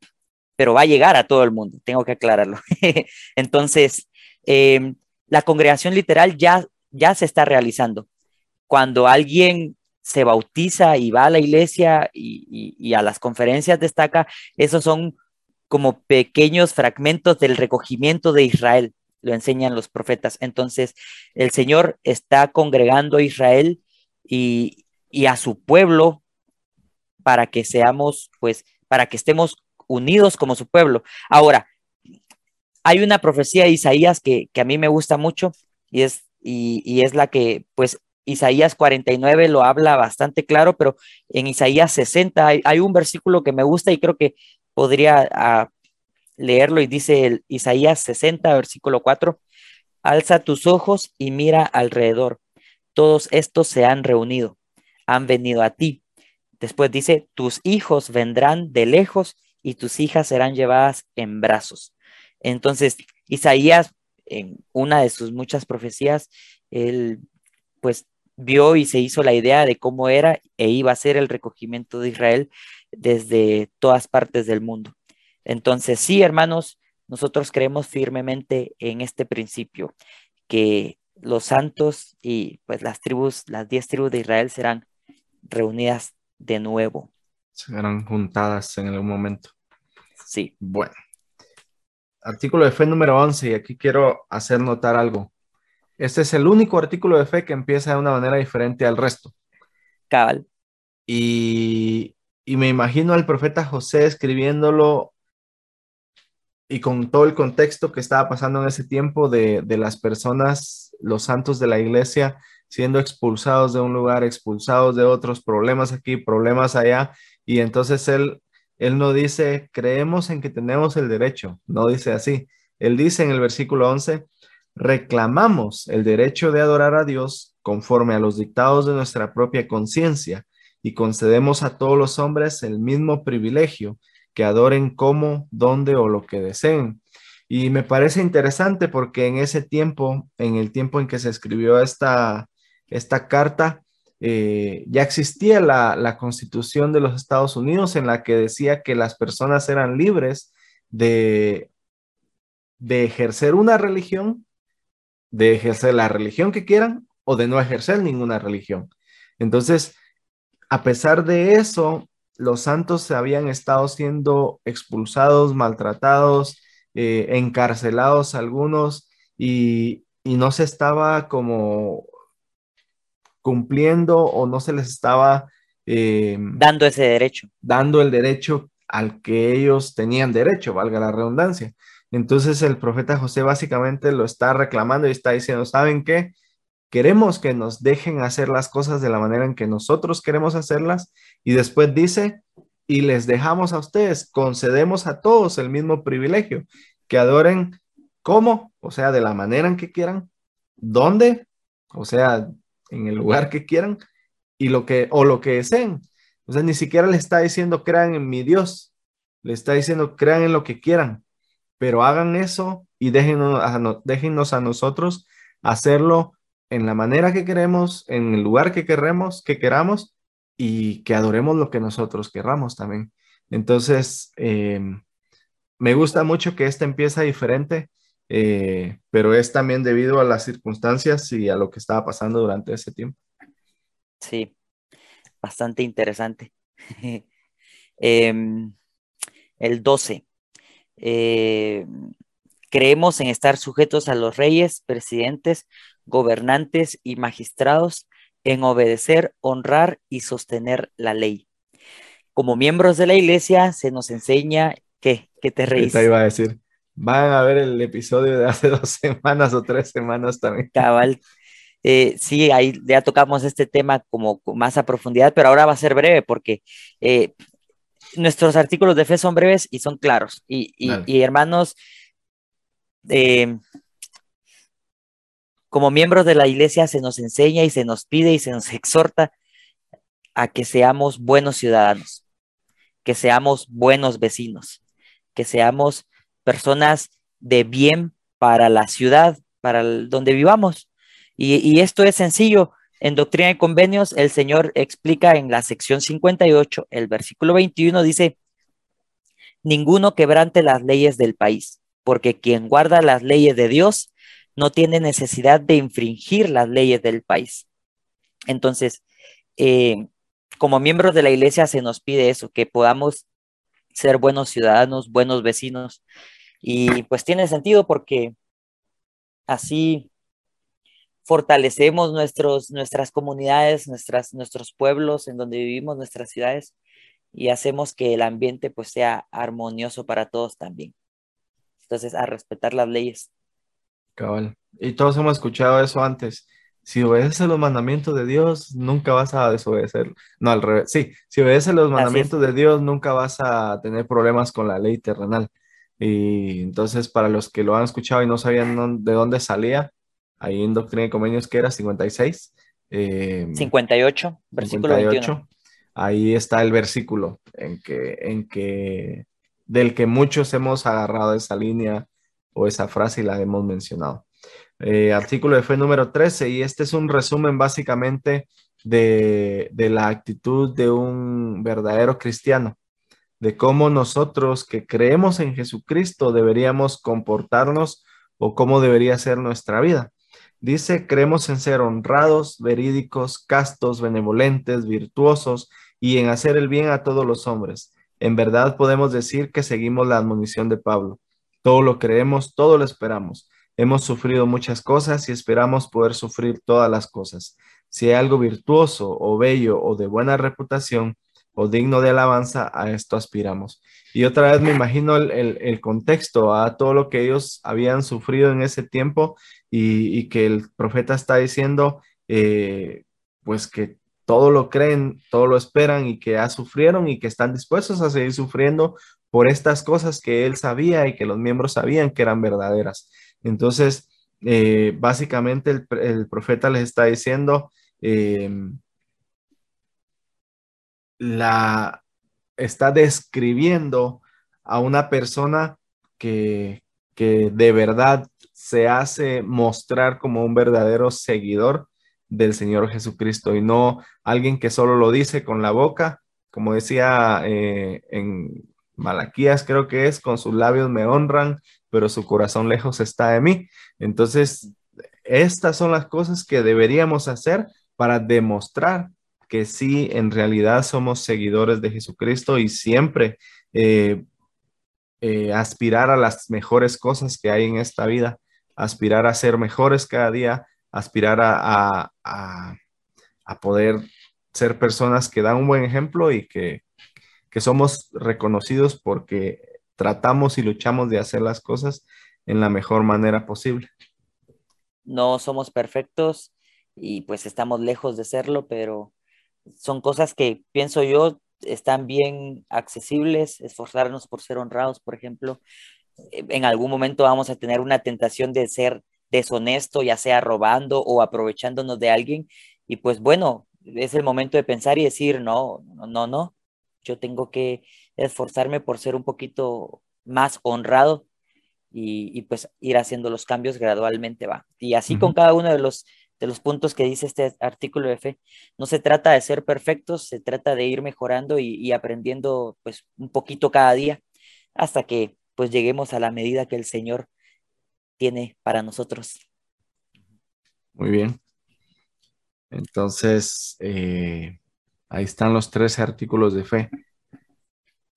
[SPEAKER 1] pero va a llegar a todo el mundo, tengo que aclararlo. Entonces, em, la congregación literal ya, ya se está realizando. Cuando alguien se bautiza y va a la iglesia y, a las conferencias destaca, esos son como pequeños fragmentos del recogimiento de Israel, lo enseñan los profetas. Entonces, el Señor está congregando a Israel y, y a su pueblo para que seamos, pues, para que estemos unidos como su pueblo. Ahora, hay una profecía de Isaías que, a mí me gusta mucho y es, y, es la que, pues, Isaías 49 lo habla bastante claro, pero en Isaías 60 hay, un versículo que me gusta y creo que podría ah, leerlo y dice el Isaías 60, versículo 4, alza tus ojos y mira alrededor, todos estos se han reunido han venido a ti. Después dice, tus hijos vendrán de lejos y tus hijas serán llevadas en brazos. Entonces, Isaías, en una de sus muchas profecías, él pues vio y se hizo la idea de cómo era e iba a ser el recogimiento de Israel desde todas partes del mundo. Entonces, sí, hermanos, nosotros creemos firmemente en este principio, que los santos y pues las tribus, las diez tribus de Israel serán reunidas de nuevo.
[SPEAKER 2] Serán juntadas en algún momento.
[SPEAKER 1] Sí.
[SPEAKER 2] Bueno. Artículo de fe número 11 y aquí quiero hacer notar algo. Este es el único artículo de fe que empieza de una manera diferente al resto.
[SPEAKER 1] Cabal.
[SPEAKER 2] Y, y me imagino al profeta José escribiéndolo y con todo el contexto que estaba pasando en ese tiempo de, de las personas, los santos de la iglesia, siendo expulsados de un lugar, expulsados de otros, problemas aquí, problemas allá, y entonces él, él no dice, creemos en que tenemos el derecho, no dice así. Él dice en el versículo 11, reclamamos el derecho de adorar a Dios conforme a los dictados de nuestra propia conciencia y concedemos a todos los hombres el mismo privilegio, que adoren como, dónde o lo que deseen. Y me parece interesante porque en ese tiempo, en el tiempo en que se escribió esta, esta carta, eh, ya existía la, constitución de los Estados Unidos en la que decía que las personas eran libres de, de ejercer una religión, de ejercer la religión que quieran o de no ejercer ninguna religión. Entonces, a pesar de eso, los santos habían estado siendo expulsados, maltratados, eh, encarcelados algunos y, y no se estaba como cumpliendo o no se les estaba
[SPEAKER 1] eh, dando ese derecho.
[SPEAKER 2] Dando el derecho al que ellos tenían derecho, valga la redundancia. Entonces el profeta José básicamente lo está reclamando y está diciendo, ¿saben qué? Queremos que nos dejen hacer las cosas de la manera en que nosotros queremos hacerlas y después dice, y les dejamos a ustedes, concedemos a todos el mismo privilegio, que adoren cómo, o sea, de la manera en que quieran, dónde, o sea, en el lugar que quieran y lo que, o lo que deseen. O sea, ni siquiera le está diciendo crean en mi Dios, le está diciendo crean en lo que quieran, pero hagan eso y déjenos a, déjenos a nosotros hacerlo en la manera que queremos, en el lugar que queremos, que queramos y que adoremos lo que nosotros querramos también. Entonces, em, me gusta mucho que esta empieza diferente eh, pero es también debido a las circunstancias y a lo que estaba pasando durante ese tiempo.
[SPEAKER 1] Sí, bastante interesante. Em, el 12. Eh, creemos en estar sujetos a los reyes, presidentes, gobernantes y magistrados, en obedecer, honrar y sostener la ley. Como miembros de la iglesia se nos enseña que, que te reís.
[SPEAKER 2] Te iba a decir van a ver el episodio de hace dos semanas o tres semanas también.
[SPEAKER 1] Cabal. Eh, sí, ahí ya tocamos este tema como más a profundidad, pero ahora va a ser breve porque eh, nuestros artículos de fe son breves y son claros. Y, hermanos, eh, como miembros de la iglesia se nos enseña y se nos pide y se nos exhorta a que seamos buenos ciudadanos, que seamos buenos vecinos, que seamos personas de bien para la ciudad, para donde vivamos. Y, esto es sencillo. En Doctrina y Convenios, el Señor explica en la sección 58, el versículo 21 dice, ninguno quebrante las leyes del país, porque quien guarda las leyes de Dios no tiene necesidad de infringir las leyes del país. Entonces, eh, como miembros de la iglesia se nos pide eso, que podamos ser buenos ciudadanos, buenos vecinos, y pues tiene sentido porque así fortalecemos nuestros, nuestras comunidades, nuestras, nuestros pueblos en donde vivimos, nuestras ciudades, y hacemos que el ambiente pues sea armonioso para todos también. Entonces, a respetar las leyes.
[SPEAKER 2] Cabal. Y todos hemos escuchado eso antes. Si obedeces los mandamientos de Dios, nunca vas a desobedecer. No, al revés. Sí, si obedeces los mandamientos de Dios, nunca vas a tener problemas con la ley terrenal. Y entonces, para los que lo han escuchado y no sabían de dónde salía, ahí en Doctrina y Convenios que era 56.
[SPEAKER 1] 58, em, versículo 58,
[SPEAKER 2] Ahí está el versículo en que, en que, del que muchos hemos agarrado esa línea o esa frase y la hemos mencionado. Eh, artículo de fe número 13, y este es un resumen básicamente de, de la actitud de un verdadero cristiano de cómo nosotros que creemos en Jesucristo deberíamos comportarnos o cómo debería ser nuestra vida. Dice, creemos en ser honrados, verídicos, castos, benevolentes, virtuosos y en hacer el bien a todos los hombres. En verdad podemos decir que seguimos la admonición de Pablo. Todo lo creemos, todo lo esperamos. Hemos sufrido muchas cosas y esperamos poder sufrir todas las cosas. Si hay algo virtuoso o bello o de buena reputación, o digno de alabanza, a esto aspiramos. Y otra vez me imagino el, contexto, a todo lo que ellos habían sufrido en ese tiempo y, que el profeta está diciendo, eh, pues que todo lo creen, todo lo esperan y que ya sufrieron y que están dispuestos a seguir sufriendo por estas cosas que él sabía y que los miembros sabían que eran verdaderas. Entonces, eh, básicamente el, profeta les está diciendo, em, la está describiendo a una persona que, que de verdad se hace mostrar como un verdadero seguidor del Señor Jesucristo y no alguien que solo lo dice con la boca, como decía eh, en Malaquías, creo que es, con sus labios me honran, pero su corazón lejos está de mí. Entonces, estas son las cosas que deberíamos hacer para demostrar que sí, en realidad somos seguidores de Jesucristo y siempre eh, eh, aspirar a las mejores cosas que hay en esta vida, aspirar a ser mejores cada día, aspirar a, poder ser personas que dan un buen ejemplo y que, que somos reconocidos porque tratamos y luchamos de hacer las cosas en la mejor manera posible.
[SPEAKER 1] No somos perfectos y pues estamos lejos de serlo, pero son cosas que pienso yo están bien accesibles, esforzarnos por ser honrados, por ejemplo. En algún momento vamos a tener una tentación de ser deshonesto, ya sea robando o aprovechándonos de alguien. Y pues bueno, es el momento de pensar y decir, no, no, no, yo tengo que esforzarme por ser un poquito más honrado y, pues ir haciendo los cambios gradualmente va. Y así con cada uno de los, de los puntos que dice este artículo de fe, no se trata de ser perfectos, se trata de ir mejorando y, y aprendiendo pues un poquito cada día hasta que pues lleguemos a la medida que el Señor tiene para nosotros.
[SPEAKER 2] Muy bien. Entonces, eh, ahí están los tres artículos de fe.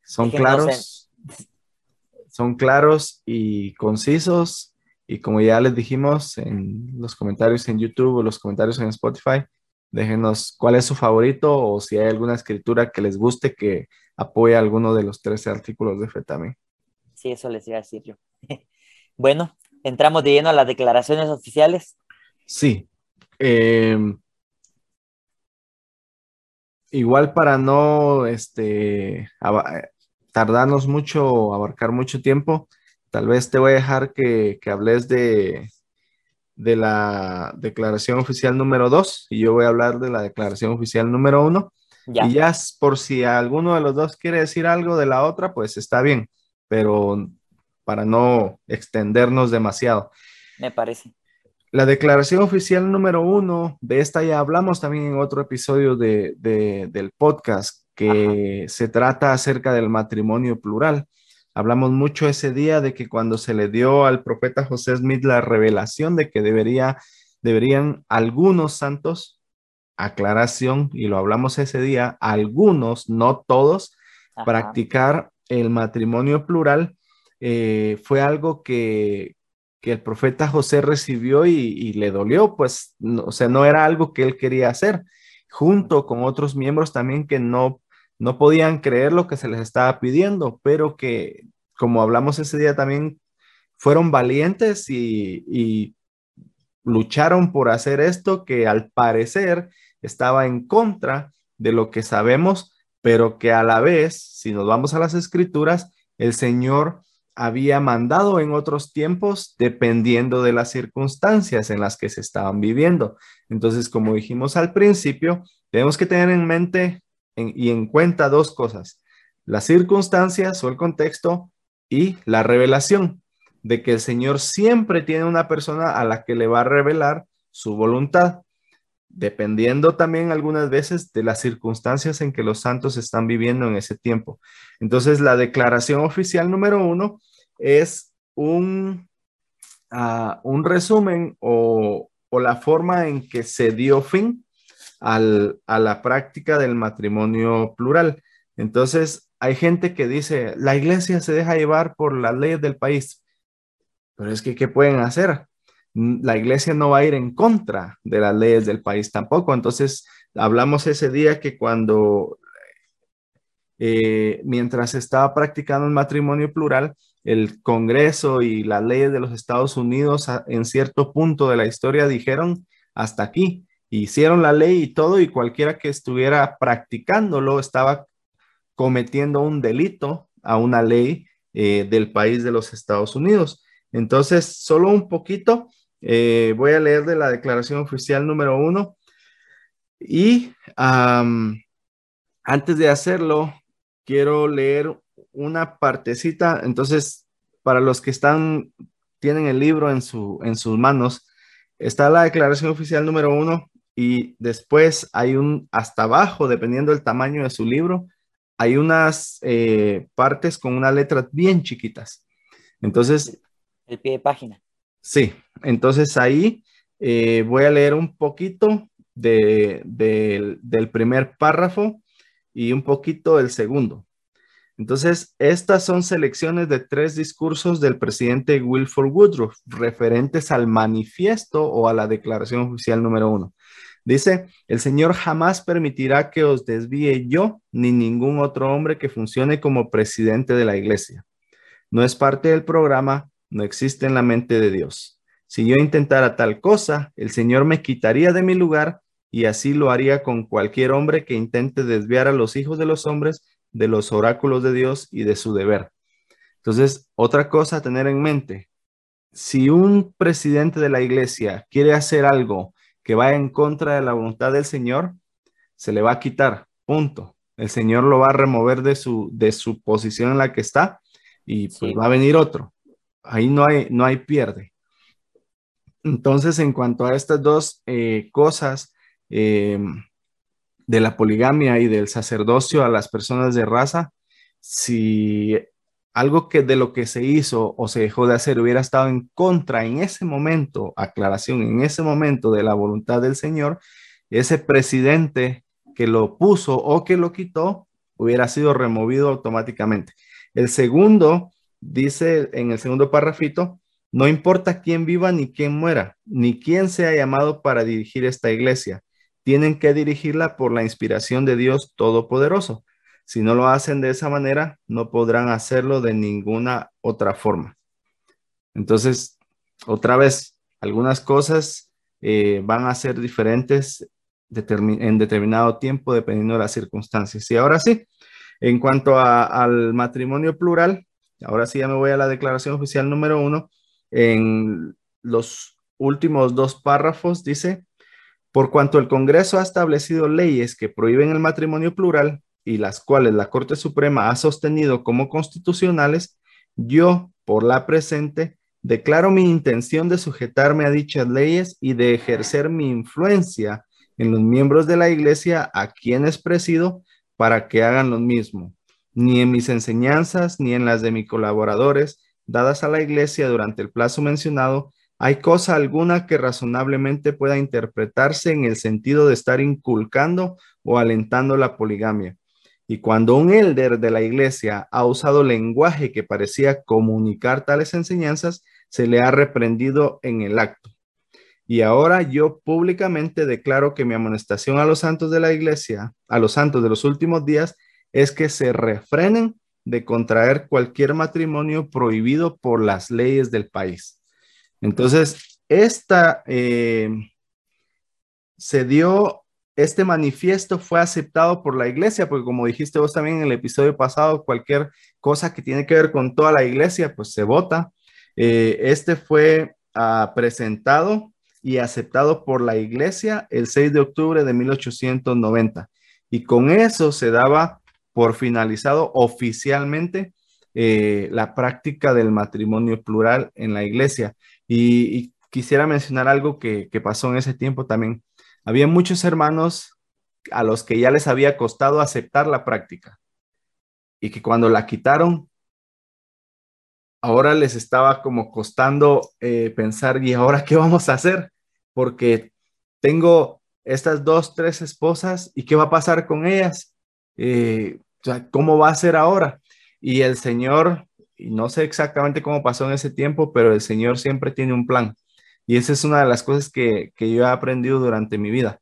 [SPEAKER 2] Son claros, son claros y concisos. Y como ya les dijimos en los comentarios en YouTube o los comentarios en Spotify, déjenos cuál es su favorito o si hay alguna escritura que les guste que apoye alguno de los tres artículos de fe también.
[SPEAKER 1] Sí, eso les iba a decir yo. bueno, entramos de lleno a las declaraciones oficiales.
[SPEAKER 2] Sí. Em, igual para no este, tardarnos mucho, abarcar mucho tiempo, tal vez te voy a dejar que, hables de, de la declaración oficial número 2 y yo voy a hablar de la declaración oficial número 1. Y ya por si alguno de los dos quiere decir algo de la otra, pues está bien, pero para no extendernos demasiado.
[SPEAKER 1] Me parece.
[SPEAKER 2] La declaración oficial número uno, de esta ya hablamos también en otro episodio de, del podcast, que se trata acerca del matrimonio plural. Hablamos mucho ese día de que cuando se le dio al profeta José Smith la revelación de que debería, deberían algunos santos, aclaración, y lo hablamos ese día, algunos, no todos, practicar el matrimonio plural, eh, fue algo que, el profeta José recibió y, le dolió, pues, o sea, no era algo que él quería hacer, junto con otros miembros también que no, no podían creer lo que se les estaba pidiendo, pero que, como hablamos ese día también, fueron valientes y, lucharon por hacer esto que al parecer estaba en contra de lo que sabemos, pero que a la vez, si nos vamos a las escrituras, el Señor había mandado en otros tiempos dependiendo de las circunstancias en las que se estaban viviendo. Entonces, como dijimos al principio, tenemos que tener en mente y en cuenta dos cosas, las circunstancias o el contexto y la revelación de que el Señor siempre tiene una persona a la que le va a revelar su voluntad, dependiendo también algunas veces de las circunstancias en que los santos están viviendo en ese tiempo. Entonces, la declaración oficial número uno es un, ah, un resumen o, la forma en que se dio fin a la práctica del matrimonio plural. Entonces, hay gente que dice, la iglesia se deja llevar por las leyes del país, pero es que, ¿qué pueden hacer? La iglesia no va a ir en contra de las leyes del país tampoco. Entonces, hablamos ese día que cuando eh, mientras estaba practicando el matrimonio plural, el Congreso y las leyes de los Estados Unidos en cierto punto de la historia dijeron hasta aquí, hicieron la ley y todo y cualquiera que estuviera practicándolo estaba cometiendo un delito a una ley eh, del país de los Estados Unidos. Entonces, solo un poquito, eh, voy a leer de la declaración oficial número uno y antes de hacerlo, quiero leer una partecita. Entonces, para los que están, tienen el libro en, su, en sus manos, está la declaración oficial número uno y después hay un hasta abajo, dependiendo del tamaño de su libro, hay unas eh, partes con unas letras bien chiquitas. Entonces...
[SPEAKER 1] El pie de página.
[SPEAKER 2] Sí, entonces ahí eh, voy a leer un poquito del primer párrafo y un poquito del segundo. Entonces, estas son selecciones de tres discursos del presidente Wilford Woodruff referentes al manifiesto o a la declaración oficial número uno. Dice, el Señor jamás permitirá que os desvíe yo ni ningún otro hombre que funcione como presidente de la iglesia. No es parte del programa, no existe en la mente de Dios. Si yo intentara tal cosa, el Señor me quitaría de mi lugar y así lo haría con cualquier hombre que intente desviar a los hijos de los hombres de los oráculos de Dios y de su deber. Entonces, otra cosa a tener en mente, si un presidente de la iglesia quiere hacer algo que vaya en contra de la voluntad del Señor, se le va a quitar, punto. El Señor lo va a remover de su, de su posición en la que está y pues va a venir otro. Ahí no hay, no hay pierde. Entonces, en cuanto a estas dos eh, cosas eh, de la poligamia y del sacerdocio a las personas de raza, si algo que de lo que se hizo o se dejó de hacer hubiera estado en contra en ese momento, aclaración, en ese momento de la voluntad del Señor, ese presidente que lo puso o que lo quitó hubiera sido removido automáticamente. El segundo dice en el segundo párrafito, no importa quién viva ni quién muera, ni quién sea llamado para dirigir esta iglesia, tienen que dirigirla por la inspiración de Dios Todopoderoso si no lo hacen de esa manera, no podrán hacerlo de ninguna otra forma. Entonces, otra vez, algunas cosas eh, van a ser diferentes en determinado tiempo dependiendo de las circunstancias. Y ahora sí, en cuanto al matrimonio plural, ahora sí ya me voy a la declaración oficial número uno. En los últimos dos párrafos dice, por cuanto el Congreso ha establecido leyes que prohíben el matrimonio plural, y las cuales la Corte Suprema ha sostenido como constitucionales, yo, por la presente, declaro mi intención de sujetarme a dichas leyes y de ejercer mi influencia en los miembros de la Iglesia a quienes presido para que hagan lo mismo. Ni en mis enseñanzas ni en las de mis colaboradores dadas a la Iglesia durante el plazo mencionado hay cosa alguna que razonablemente pueda interpretarse en el sentido de estar inculcando o alentando la poligamia y cuando un elder de la iglesia ha usado lenguaje que parecía comunicar tales enseñanzas, se le ha reprendido en el acto. Y ahora yo públicamente declaro que mi amonestación a los santos de la iglesia, a los santos de los últimos días, es que se refrenen de contraer cualquier matrimonio prohibido por las leyes del país. Entonces, esta eh, se dio este manifiesto fue aceptado por la iglesia, porque como dijiste vos también en el episodio pasado, cualquier cosa que tiene que ver con toda la iglesia, pues se vota. Eh, este fue ah, presentado y aceptado por la iglesia el 6 de octubre de 1890. Y con eso se daba por finalizado oficialmente eh, la práctica del matrimonio plural en la iglesia. Y, quisiera mencionar algo que, que pasó en ese tiempo también había muchos hermanos a los que ya les había costado aceptar la práctica y que cuando la quitaron, ahora les estaba como costando eh, pensar, ¿y ahora qué vamos a hacer? Porque tengo estas dos, tres esposas y qué va a pasar con ellas. Eh, ¿Cómo va a ser ahora? Y el Señor, no sé exactamente cómo pasó en ese tiempo, pero el Señor siempre tiene un plan. Y esa es una de las cosas que, yo he aprendido durante mi vida.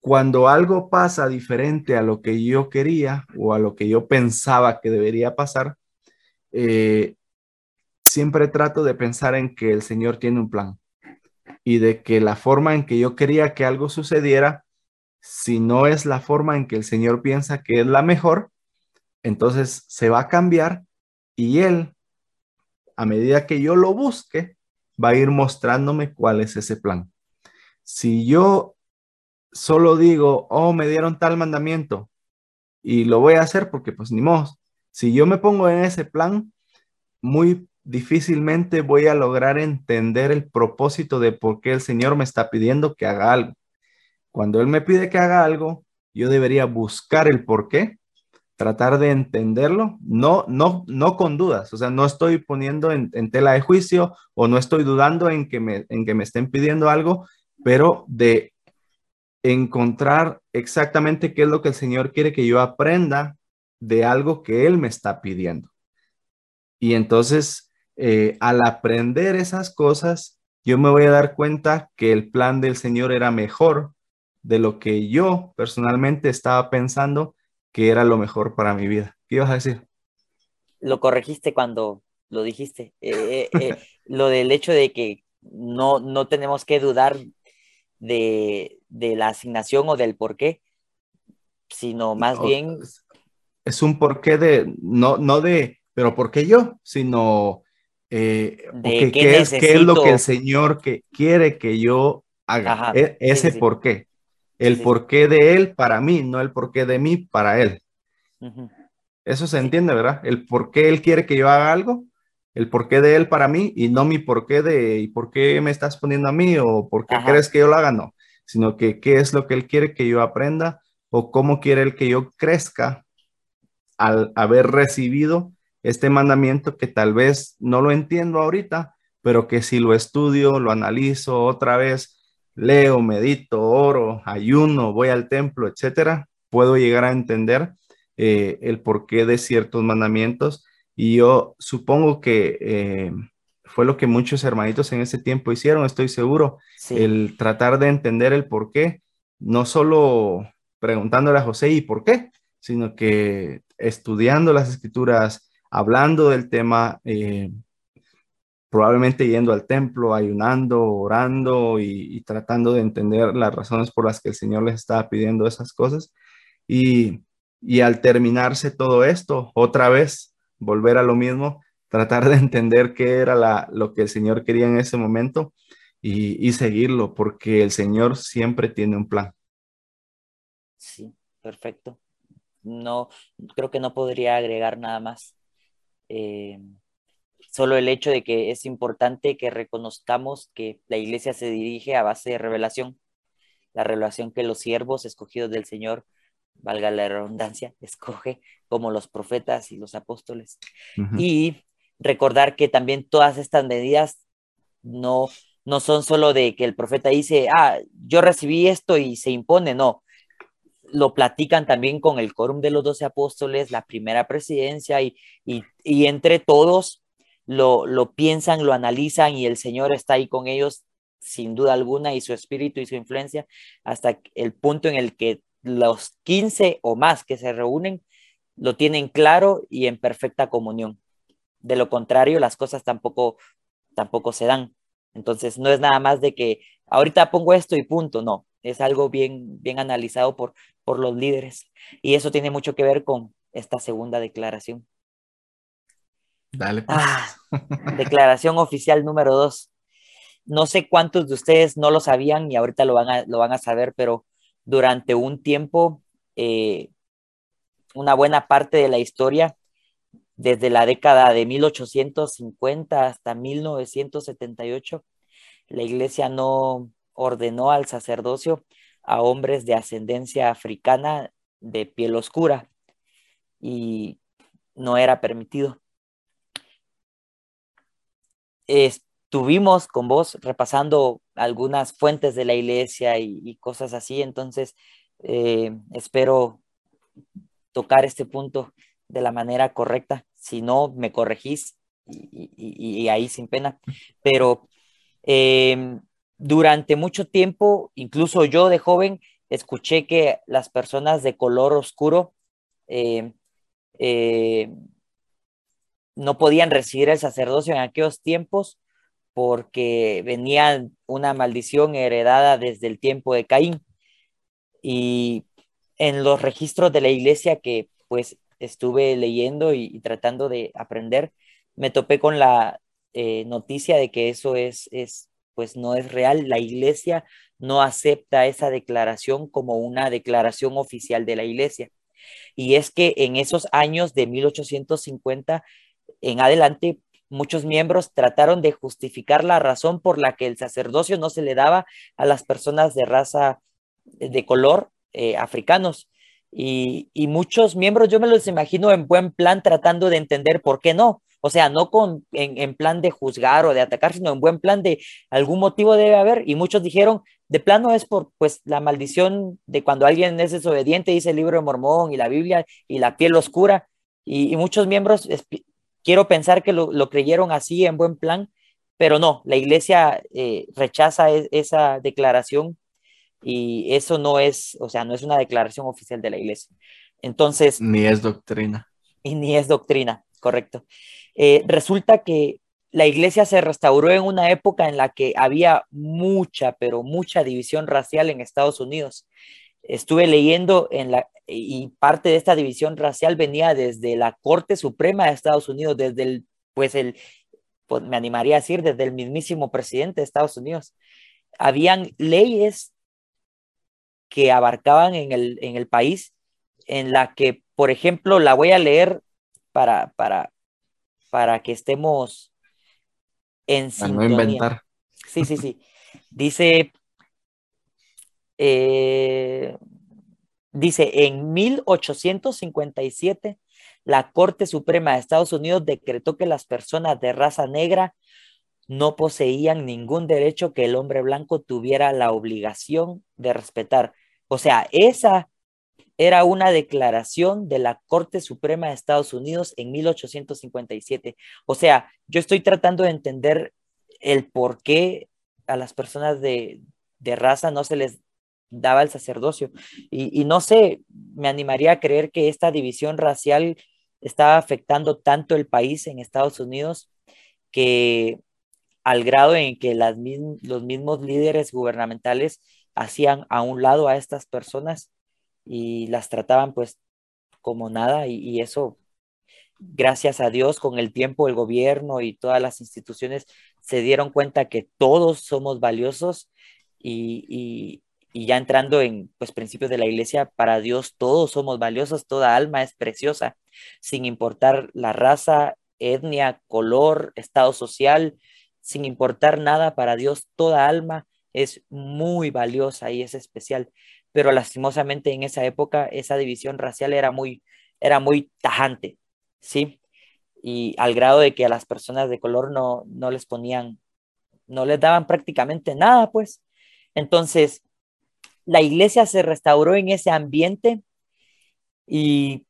[SPEAKER 2] cuando algo pasa diferente a lo que yo quería o a lo que yo pensaba que debería pasar, eh, siempre trato de pensar en que el Señor tiene un plan y de que la forma en que yo quería que algo sucediera, si no es la forma en que el Señor piensa que es la mejor, entonces se va a cambiar y Él, a medida que yo lo busque, va a ir mostrándome cuál es ese plan. Si yo solo digo, oh, me dieron tal mandamiento y lo voy a hacer porque pues ni modo, si yo me pongo en ese plan, muy difícilmente voy a lograr entender el propósito de por qué el Señor me está pidiendo que haga algo. Cuando Él me pide que haga algo, yo debería buscar el por qué, tratar de entenderlo, no, no, no con dudas, o sea, no estoy poniendo en, tela de juicio o no estoy dudando en que, me, en que me estén pidiendo algo, pero de encontrar exactamente qué es lo que el Señor quiere que yo aprenda de algo que Él me está pidiendo. Y entonces eh, al aprender esas cosas, yo me voy a dar cuenta que el plan del Señor era mejor de lo que yo personalmente estaba pensando que era lo mejor para mi vida. ¿Qué ibas a decir?
[SPEAKER 1] Lo corregiste cuando lo dijiste. Eh, eh, lo del hecho de que no, no tenemos que dudar de, la asignación o del por qué, sino más bien...
[SPEAKER 2] Es un porqué de, no, no de, pero ¿por qué yo? Sino eh, qué, es, qué, es, lo que el Señor que quiere que yo haga. E, ese por qué. El porqué de Él para mí, no el porqué de mí para Él. Eso se entiende, ¿verdad? El por qué Él quiere que yo haga algo, el porqué de Él para mí y no mi porqué de ¿y por qué me estás poniendo a mí o por qué crees que yo lo haga? No, sino que qué es lo que Él quiere que yo aprenda o cómo quiere Él que yo crezca al haber recibido este mandamiento que tal vez no lo entiendo ahorita, pero que si lo estudio, lo analizo otra vez, leo, medito, oro, ayuno, voy al templo, etcétera, puedo llegar a entender eh, el porqué de ciertos mandamientos. Y yo supongo que eh, fue lo que muchos hermanitos en ese tiempo hicieron, estoy seguro, el tratar de entender el porqué, no solo preguntándole a José y por qué, sino que estudiando las escrituras, hablando del tema, eh, probablemente yendo al templo, ayunando, orando y, tratando de entender las razones por las que el Señor les estaba pidiendo esas cosas. Y, al terminarse todo esto, otra vez, volver a lo mismo, tratar de entender qué era lo que el Señor quería en ese momento y, y seguirlo, porque el Señor siempre tiene un plan.
[SPEAKER 1] Sí, perfecto. No, creo que no podría agregar nada más. Eh, solo el hecho de que es importante que reconozcamos que la iglesia se dirige a base de revelación, la revelación que los siervos escogidos del Señor, valga la redundancia, escoge como los profetas y los apóstoles. Y recordar que también todas estas medidas no, no son solo de que el profeta dice, ah, yo recibí esto y se impone, no, lo platican también con el quórum de los doce apóstoles, la primera presidencia, y, entre todos lo, piensan, lo analizan, y el Señor está ahí con ellos sin duda alguna, y su espíritu y su influencia, hasta el punto en el que los 15 o más que se reúnen lo tienen claro y en perfecta comunión. De lo contrario, las cosas tampoco, tampoco se dan. Entonces, no es nada más de que ahorita pongo esto y punto, no es algo bien, bien analizado por, por los líderes. Y eso tiene mucho que ver con esta segunda declaración.
[SPEAKER 2] Dale. Pues.
[SPEAKER 1] Ah, declaración oficial número dos. No sé cuántos de ustedes no lo sabían y ahorita lo van a, lo van a saber, pero durante un tiempo, eh, una buena parte de la historia, desde la década de 1850 hasta 1978, la iglesia no, ordenó al sacerdocio a hombres de ascendencia africana de piel oscura y no era permitido. Estuvimos con vos repasando algunas fuentes de la iglesia y, cosas así, entonces eh, espero tocar este punto de la manera correcta. Si no, me corregís y, ahí sin pena. Pero em, durante mucho tiempo, incluso yo de joven, escuché que las personas de color oscuro eh, no podían recibir el sacerdocio en aquellos tiempos porque venía una maldición heredada desde el tiempo de Caín. Y en los registros de la iglesia que pues estuve leyendo y, tratando de aprender, me topé con la eh, noticia de que eso es, es, pues no es real. La iglesia no acepta esa declaración como una declaración oficial de la iglesia. Y es que en esos años de 1850 en adelante, muchos miembros trataron de justificar la razón por la que el sacerdocio no se le daba a las personas de raza de color eh, africanos. Y, muchos miembros, yo me los imagino en buen plan tratando de entender por qué no. O sea, no con, en, en, plan de juzgar o de atacar, sino en buen plan de algún motivo debe haber. Y muchos dijeron, de plano es por pues la maldición de cuando alguien es desobediente, dice el libro de Mormón y la Biblia y la piel oscura. Y, y muchos miembros quiero pensar que lo, creyeron así en buen plan, pero no, la iglesia eh, rechaza e, esa declaración y eso no es, o sea, no es una declaración oficial de la iglesia. Entonces...
[SPEAKER 2] Ni es doctrina.
[SPEAKER 1] Y ni es doctrina, correcto. Eh, resulta que la iglesia se restauró en una época en la que había mucha, pero mucha división racial en Estados Unidos. Estuve leyendo en la, y parte de esta división racial venía desde la Corte Suprema de Estados Unidos, desde el, pues el, pues me animaría a decir, desde el mismísimo presidente de Estados Unidos. Habían leyes que abarcaban en el, en el país en la que, por ejemplo, la voy a leer para, para, para que estemos en
[SPEAKER 2] para no inventar.
[SPEAKER 1] Sí, sí, sí. Dice, eh, Dice, en 1857, la Corte Suprema de Estados Unidos decretó que las personas de raza negra no poseían ningún derecho que el hombre blanco tuviera la obligación de respetar. O sea, esa era una declaración de la Corte Suprema de Estados Unidos en 1857. O sea, yo estoy tratando de entender el por qué a las personas de, de raza no se les daba el sacerdocio. Y, no sé, me animaría a creer que esta división racial estaba afectando tanto el país en Estados Unidos que al grado en que las los mismos líderes gubernamentales hacían a un lado a estas personas y las trataban pues como nada y, y eso gracias a Dios con el tiempo el gobierno y todas las instituciones se dieron cuenta que todos somos valiosos y, y ya entrando en pues principios de la iglesia, para Dios todos somos valiosos, toda alma es preciosa, sin importar la raza, etnia, color, estado social, sin importar nada, para Dios toda alma es muy valiosa y es especial. Pero lastimosamente en esa época esa división racial era muy, era muy tajante, ¿sí? Y al grado de que a las personas de color no, no les ponían, no les daban prácticamente nada, pues. Entonces, la iglesia se restauró en ese ambiente y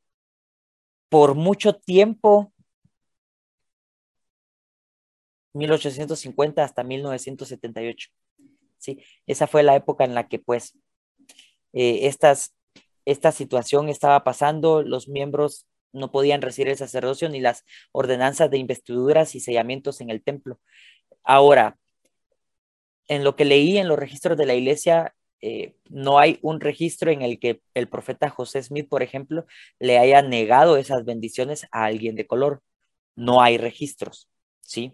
[SPEAKER 1] por mucho tiempo, 1850 hasta 1978. Sí, esa fue la época en la que pues eh, estas, esta situación estaba pasando, los miembros no podían recibir el sacerdocio ni las ordenanzas de investiduras y sellamientos en el templo. Ahora, en lo que leí en los registros de la iglesia, eh, no hay un registro en el que el profeta José Smith, por ejemplo, le haya negado esas bendiciones a alguien de color. No hay registros, ¿sí?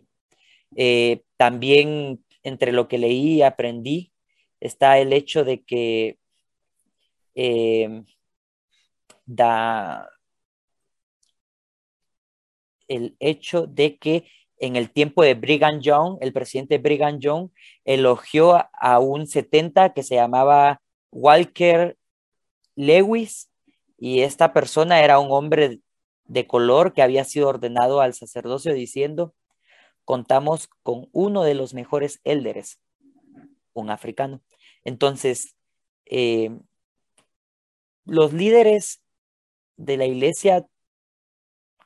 [SPEAKER 1] Eh, también entre lo que leí y aprendí está el hecho de que eh, da el hecho de que en el tiempo de Brigham Young, el presidente Brigham Young elogió a un 70 que se llamaba Walker Lewis y esta persona era un hombre de color que había sido ordenado al sacerdocio diciendo, contamos con uno de los mejores élderes, un africano. Entonces, eh, los líderes de la iglesia,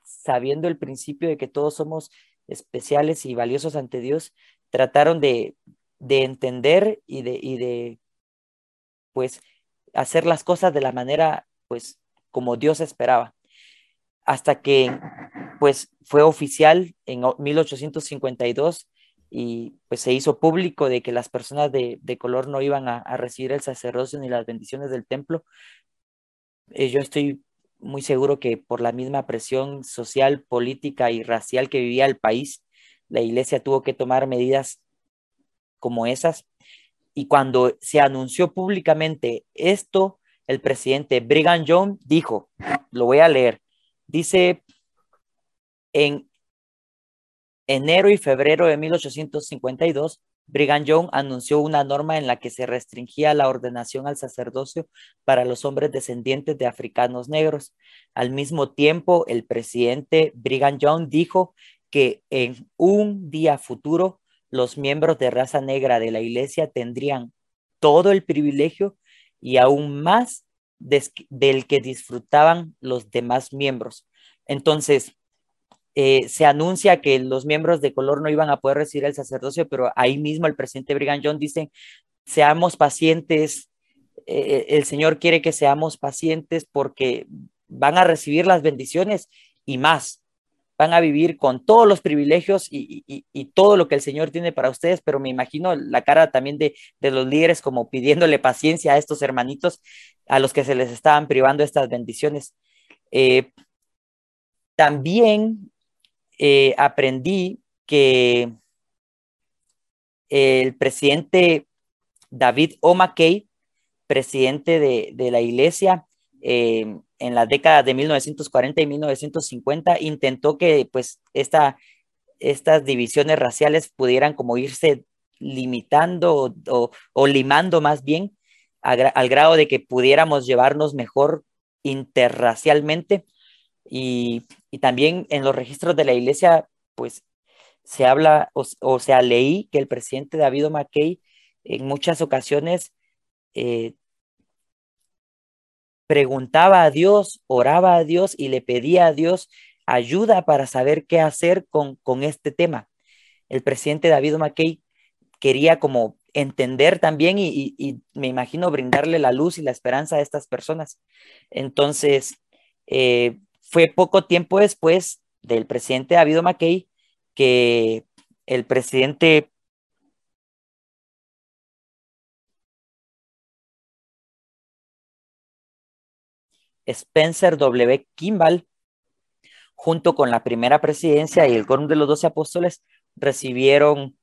[SPEAKER 1] sabiendo el principio de que todos somos especiales y valiosos ante Dios, trataron de, entender y de, y de, pues, hacer las cosas de la manera, pues, como Dios esperaba. Hasta que, pues, fue oficial en 1852 y pues se hizo público de que las personas de, color no iban a, recibir el sacerdocio ni las bendiciones del templo. Eh, yo estoy muy seguro que por la misma presión social, política y racial que vivía el país, la iglesia tuvo que tomar medidas como esas. Y cuando se anunció públicamente esto, el presidente Brigham Young dijo, lo voy a leer, dice, en enero y febrero de 1852, Brigham Young anunció una norma en la que se restringía la ordenación al sacerdocio para los hombres descendientes de africanos negros. Al mismo tiempo, el presidente Brigham Young dijo que en un día futuro los miembros de raza negra de la iglesia tendrían todo el privilegio y aún más del que disfrutaban los demás miembros. Entonces, eh, se anuncia que los miembros de color no iban a poder recibir el sacerdocio, pero ahí mismo el presidente Brigham Young dice, seamos pacientes, eh, el Señor quiere que seamos pacientes porque van a recibir las bendiciones y más, van a vivir con todos los privilegios y, todo lo que el Señor tiene para ustedes, pero me imagino la cara también de, los líderes como pidiéndole paciencia a estos hermanitos a los que se les estaban privando estas bendiciones. Eh, también eh, aprendí que el presidente David O. McKay, presidente de, la iglesia, eh, en las décadas de 1940 y 1950, intentó que pues esta, estas divisiones raciales pudieran como irse limitando o, limando más bien al grado de que pudiéramos llevarnos mejor interracialmente y, también en los registros de la iglesia, pues se habla o, sea, leí que el presidente David McKay en muchas ocasiones eh, preguntaba a Dios, oraba a Dios y le pedía a Dios ayuda para saber qué hacer con, con este tema. El presidente David McKay quería como entender también y, y, me imagino brindarle la luz y la esperanza a estas personas. Entonces, eh, fue poco tiempo después del presidente David McKay que el presidente Spencer W. Kimball, junto con la primera presidencia y el quórum de los doce apóstoles, recibieron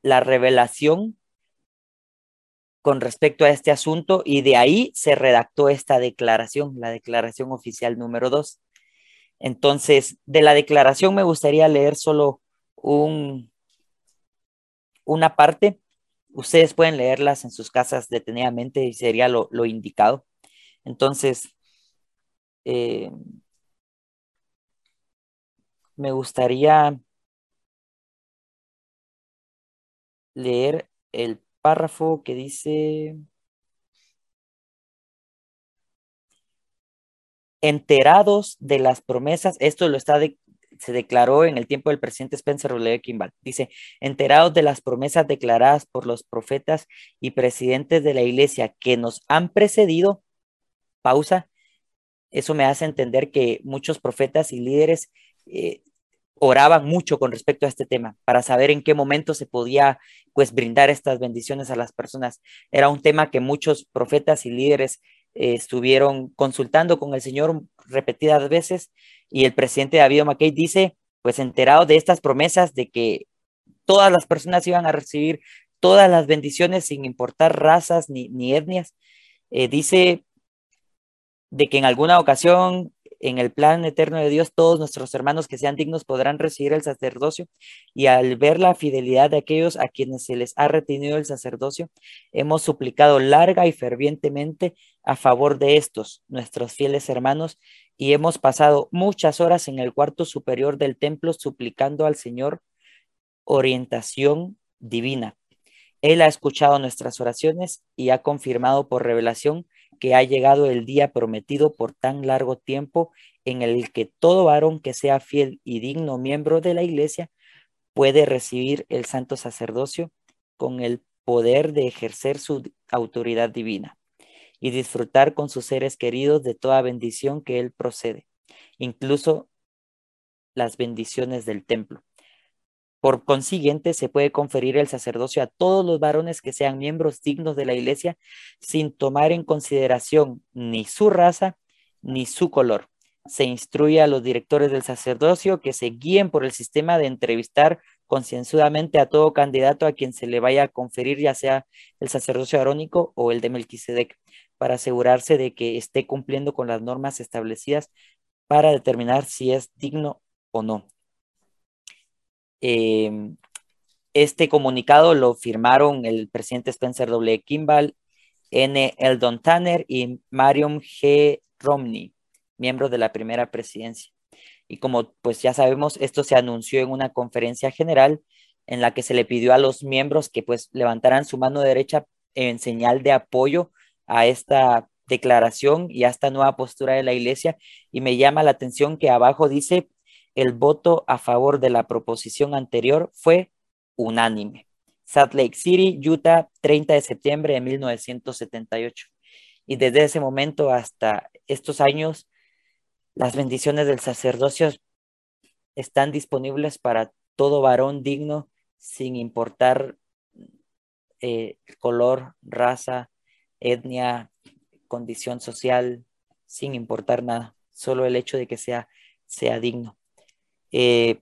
[SPEAKER 1] la revelación con respecto a este asunto y de ahí se redactó esta declaración, la declaración oficial número dos. Entonces, de la declaración me gustaría leer solo un, una parte. Ustedes pueden leerlas en sus casas detenidamente y sería lo, indicado. Entonces, eh, me gustaría leer el párrafo que dice... enterados de las promesas, esto lo está se declaró en el tiempo del presidente Spencer W. Kimball. Dice, enterados de las promesas declaradas por los profetas y presidentes de la iglesia que nos han precedido, pausa, eso me hace entender que muchos profetas y líderes eh, oraban mucho con respecto a este tema para saber en qué momento se podía pues brindar estas bendiciones a las personas. Era un tema que muchos profetas y líderes eh, estuvieron consultando con el Señor repetidas veces y el presidente David McKay dice, pues enterado de estas promesas de que todas las personas iban a recibir todas las bendiciones sin importar razas ni, etnias, eh, dice de que en alguna ocasión en el plan eterno de Dios, todos nuestros hermanos que sean dignos podrán recibir el sacerdocio y al ver la fidelidad de aquellos a quienes se les ha retenido el sacerdocio, hemos suplicado larga y fervientemente a favor de estos, nuestros fieles hermanos, y hemos pasado muchas horas en el cuarto superior del templo suplicando al Señor orientación divina. Él ha escuchado nuestras oraciones y ha confirmado por revelación que ha llegado el día prometido por tan largo tiempo en el que todo varón que sea fiel y digno miembro de la iglesia puede recibir el santo sacerdocio con el poder de ejercer su autoridad divina. y disfrutar con sus seres queridos de toda bendición que Él procede, incluso las bendiciones del templo. Por consiguiente, se puede conferir el sacerdocio a todos los varones que sean miembros dignos de la iglesia sin tomar en consideración ni su raza ni su color. Se instruye a los directores del sacerdocio que se guíen por el sistema de entrevistar concienzudamente a todo candidato a quien se le vaya a conferir, ya sea el sacerdocio arónico o el de Melquisedec, para asegurarse de que esté cumpliendo con las normas establecidas para determinar si es digno o no. Em, este comunicado lo firmaron el presidente Spencer W. Kimball, N. Eldon Tanner y Marion G. Romney, miembros de la primera presidencia. Y como pues ya sabemos, esto se anunció en una conferencia general en la que se le pidió a los miembros que pues levantaran su mano derecha en señal de apoyo a esta declaración y a esta nueva postura de la iglesia. Y me llama la atención que abajo dice el voto a favor de la proposición anterior fue unánime. Salt Lake City, Utah, 30 de septiembre de 1978. Y desde ese momento hasta estos años, las bendiciones del sacerdocio están disponibles para todo varón digno, sin importar eh, color, raza, etnia, condición social, sin importar nada, solo el hecho de que sea, sea digno. Eh,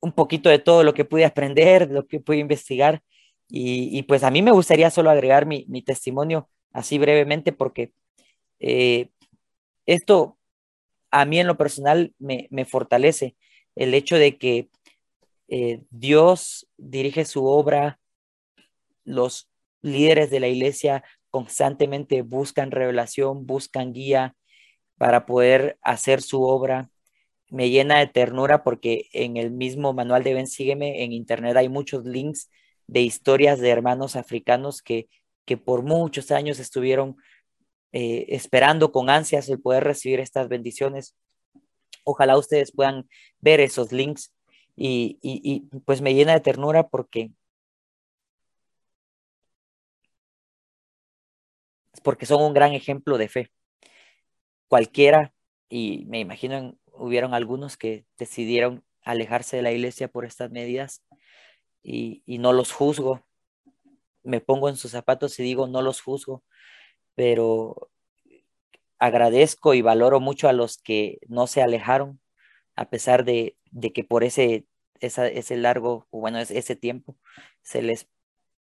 [SPEAKER 1] un poquito de todo lo que pude aprender, lo que pude investigar. Y, pues a mí me gustaría solo agregar mi, testimonio así brevemente porque eh, esto a mí en lo personal me, fortalece el hecho de que eh, Dios dirige su obra, los líderes de la iglesia constantemente buscan revelación, buscan guía para poder hacer su obra me llena de ternura porque en el mismo manual de Ben Sígueme en internet hay muchos links de historias de hermanos africanos que, que por muchos años estuvieron eh, esperando con ansias el poder recibir estas bendiciones. Ojalá ustedes puedan ver esos links y, y pues me llena de ternura porque porque son un gran ejemplo de fe. Cualquiera, y me imagino hubieron algunos que decidieron alejarse de la iglesia por estas medidas y, no los juzgo. Me pongo en sus zapatos y digo, no los juzgo, pero agradezco y valoro mucho a los que no se alejaron, a pesar de, que por ese, ese largo, bueno, ese tiempo, se les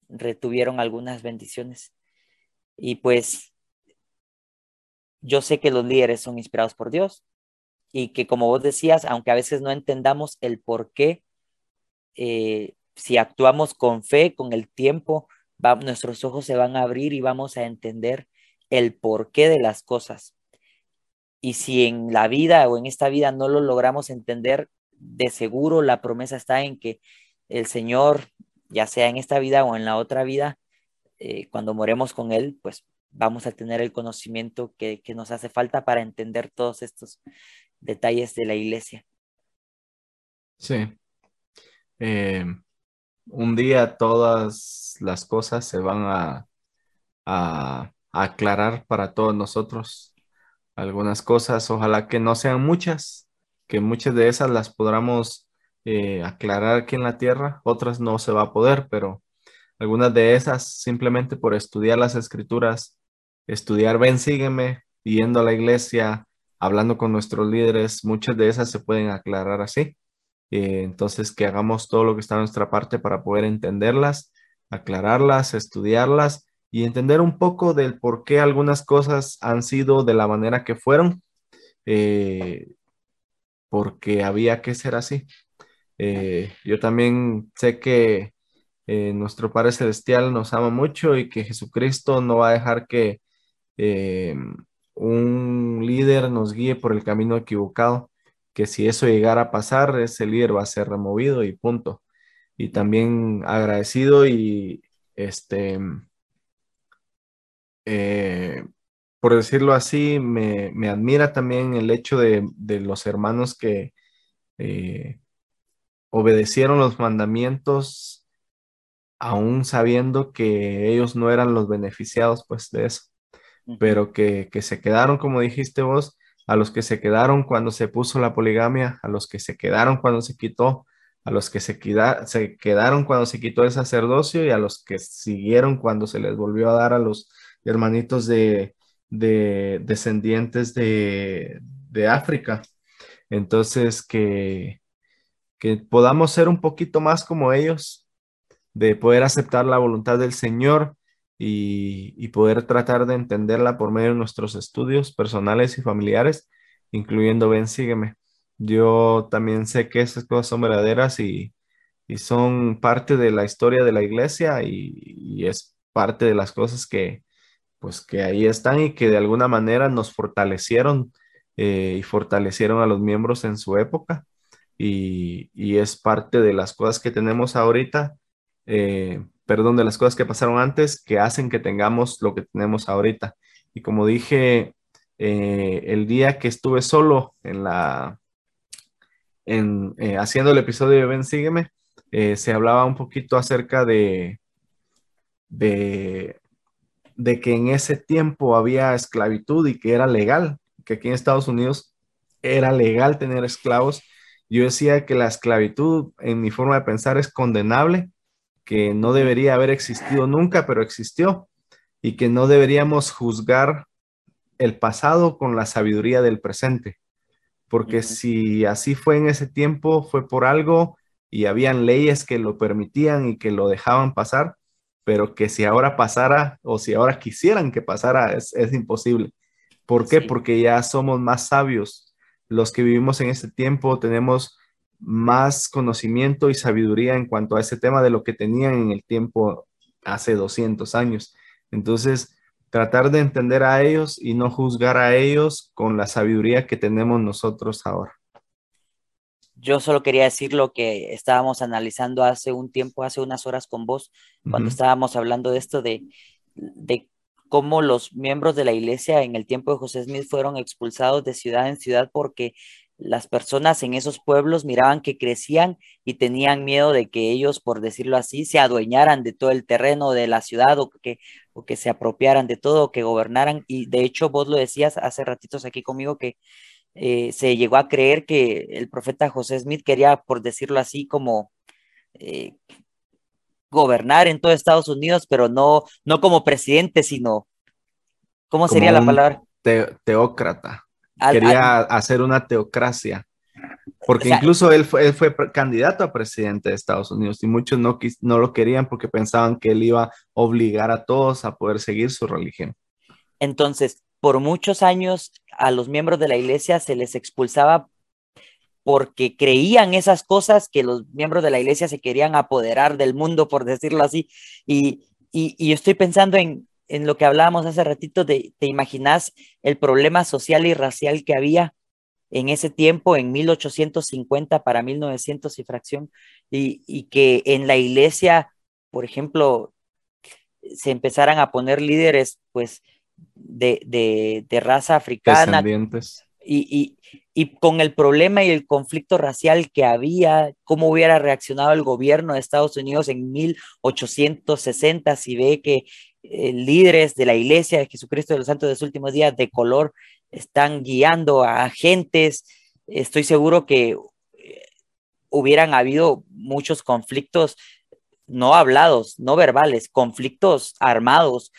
[SPEAKER 1] retuvieron algunas bendiciones. Y pues yo sé que los líderes son inspirados por Dios, y que como vos decías, aunque a veces no entendamos el por qué, eh, si actuamos con fe, con el tiempo, nuestros ojos se van a abrir y vamos a entender el porqué de las cosas. Y si en la vida o en esta vida no lo logramos entender, de seguro la promesa está en que el Señor, ya sea en esta vida o en la otra vida, eh, cuando moremos con Él, pues vamos a tener el conocimiento que, que, nos hace falta para entender todos estos detalles de la iglesia.
[SPEAKER 2] Sí. Eh, un día todas las cosas se van a, a, aclarar para todos nosotros. Algunas cosas, ojalá que no sean muchas, que muchas de esas las podamos eh, aclarar aquí en la tierra, otras no se va a poder, pero algunas de esas simplemente por estudiar las escrituras, estudiar, ven, sígueme, yendo a la iglesia, hablando con nuestros líderes, muchas de esas se pueden aclarar así. Eh, entonces, que hagamos todo lo que está a nuestra parte para poder entenderlas, aclararlas, estudiarlas y entender un poco del por qué algunas cosas han sido de la manera que fueron, eh, porque había que ser así. Eh, yo también sé que nuestro Padre Celestial nos ama mucho y que Jesucristo no va a dejar que un líder nos guíe por el camino equivocado, que si eso llegara a pasar, ese líder va a ser removido y punto. Y también agradecido y este, eh, por decirlo así, me, admira también el hecho de, los hermanos que eh, obedecieron los mandamientos aún sabiendo que ellos no eran los beneficiados pues de eso. Pero que, que se quedaron, como dijiste vos, a los que se quedaron cuando se puso la poligamia, a los que se quedaron cuando se quitó, a los que se, se quedaron cuando se quitó el sacerdocio y a los que siguieron cuando se les volvió a dar a los hermanitos de, descendientes de, África. Entonces, que, que podamos ser un poquito más como ellos, de poder aceptar la voluntad del Señor y, poder tratar de entenderla por medio de nuestros estudios personales y familiares, incluyendo Ven, sígueme. Yo también sé que esas cosas son verdaderas y, son parte de la historia de la iglesia y, es parte de las cosas que, pues, que ahí están y que de alguna manera nos fortalecieron eh, y fortalecieron a los miembros en su época y, es parte de las cosas que tenemos ahorita. Eh, perdón, de las cosas que pasaron antes que hacen que tengamos lo que tenemos ahorita. Y como dije, eh, el día que estuve solo en la, en, eh, haciendo el episodio de Ven, sígueme, eh, se hablaba un poquito acerca de, de, de que en ese tiempo había esclavitud y que era legal, que aquí en Estados Unidos era legal tener esclavos. Yo decía que la esclavitud, en mi forma de pensar, es condenable que no debería haber existido nunca, pero existió, y que no deberíamos juzgar el pasado con la sabiduría del presente, porque si así fue en ese tiempo, fue por algo y habían leyes que lo permitían y que lo dejaban pasar, pero que si ahora pasara o si ahora quisieran que pasara, es, imposible. ¿Por qué? Porque ya somos más sabios. Los que vivimos en ese tiempo tenemos más conocimiento y sabiduría en cuanto a ese tema de lo que tenían en el tiempo hace 200 años. Entonces, tratar de entender a ellos y no juzgar a ellos con la sabiduría que tenemos nosotros ahora.
[SPEAKER 1] Yo solo quería decir lo que estábamos analizando hace un tiempo, hace unas horas con vos, cuando estábamos hablando de esto de, de cómo los miembros de la iglesia en el tiempo de José Smith fueron expulsados de ciudad en ciudad porque las personas en esos pueblos miraban que crecían y tenían miedo de que ellos, por decirlo así, se adueñaran de todo el terreno de la ciudad o que, o que se apropiaran de todo, o que gobernaran. Y de hecho, vos lo decías hace ratitos aquí conmigo que eh, se llegó a creer que el profeta José Smith quería, por decirlo así, como eh, gobernar en todo Estados Unidos, pero no, no como presidente, sino, ¿cómo sería la palabra?
[SPEAKER 2] teócrata quería hacer una teocracia. Porque incluso él fue, fue, candidato a presidente de Estados Unidos y muchos no, no lo querían porque pensaban que él iba a obligar a todos a poder seguir su religión.
[SPEAKER 1] Entonces, por muchos años a los miembros de la iglesia se les expulsaba porque creían esas cosas que los miembros de la iglesia se querían apoderar del mundo, por decirlo así. Y, y, y estoy pensando en, en lo que hablábamos hace ratito, de, ¿te imaginas el problema social y racial que había en ese tiempo, en 1850 para 1900 y fracción, y, que en la iglesia, por ejemplo, se empezaran a poner líderes, pues, de, de, raza africana. Y, y, con el problema y el conflicto racial que había, cómo hubiera reaccionado el gobierno de Estados Unidos en 1860 si ve que eh, líderes de la iglesia de Jesucristo de los Santos de los Últimos Días de color están guiando a agentes. Estoy seguro que eh, hubieran habido muchos conflictos no hablados, no verbales, conflictos armados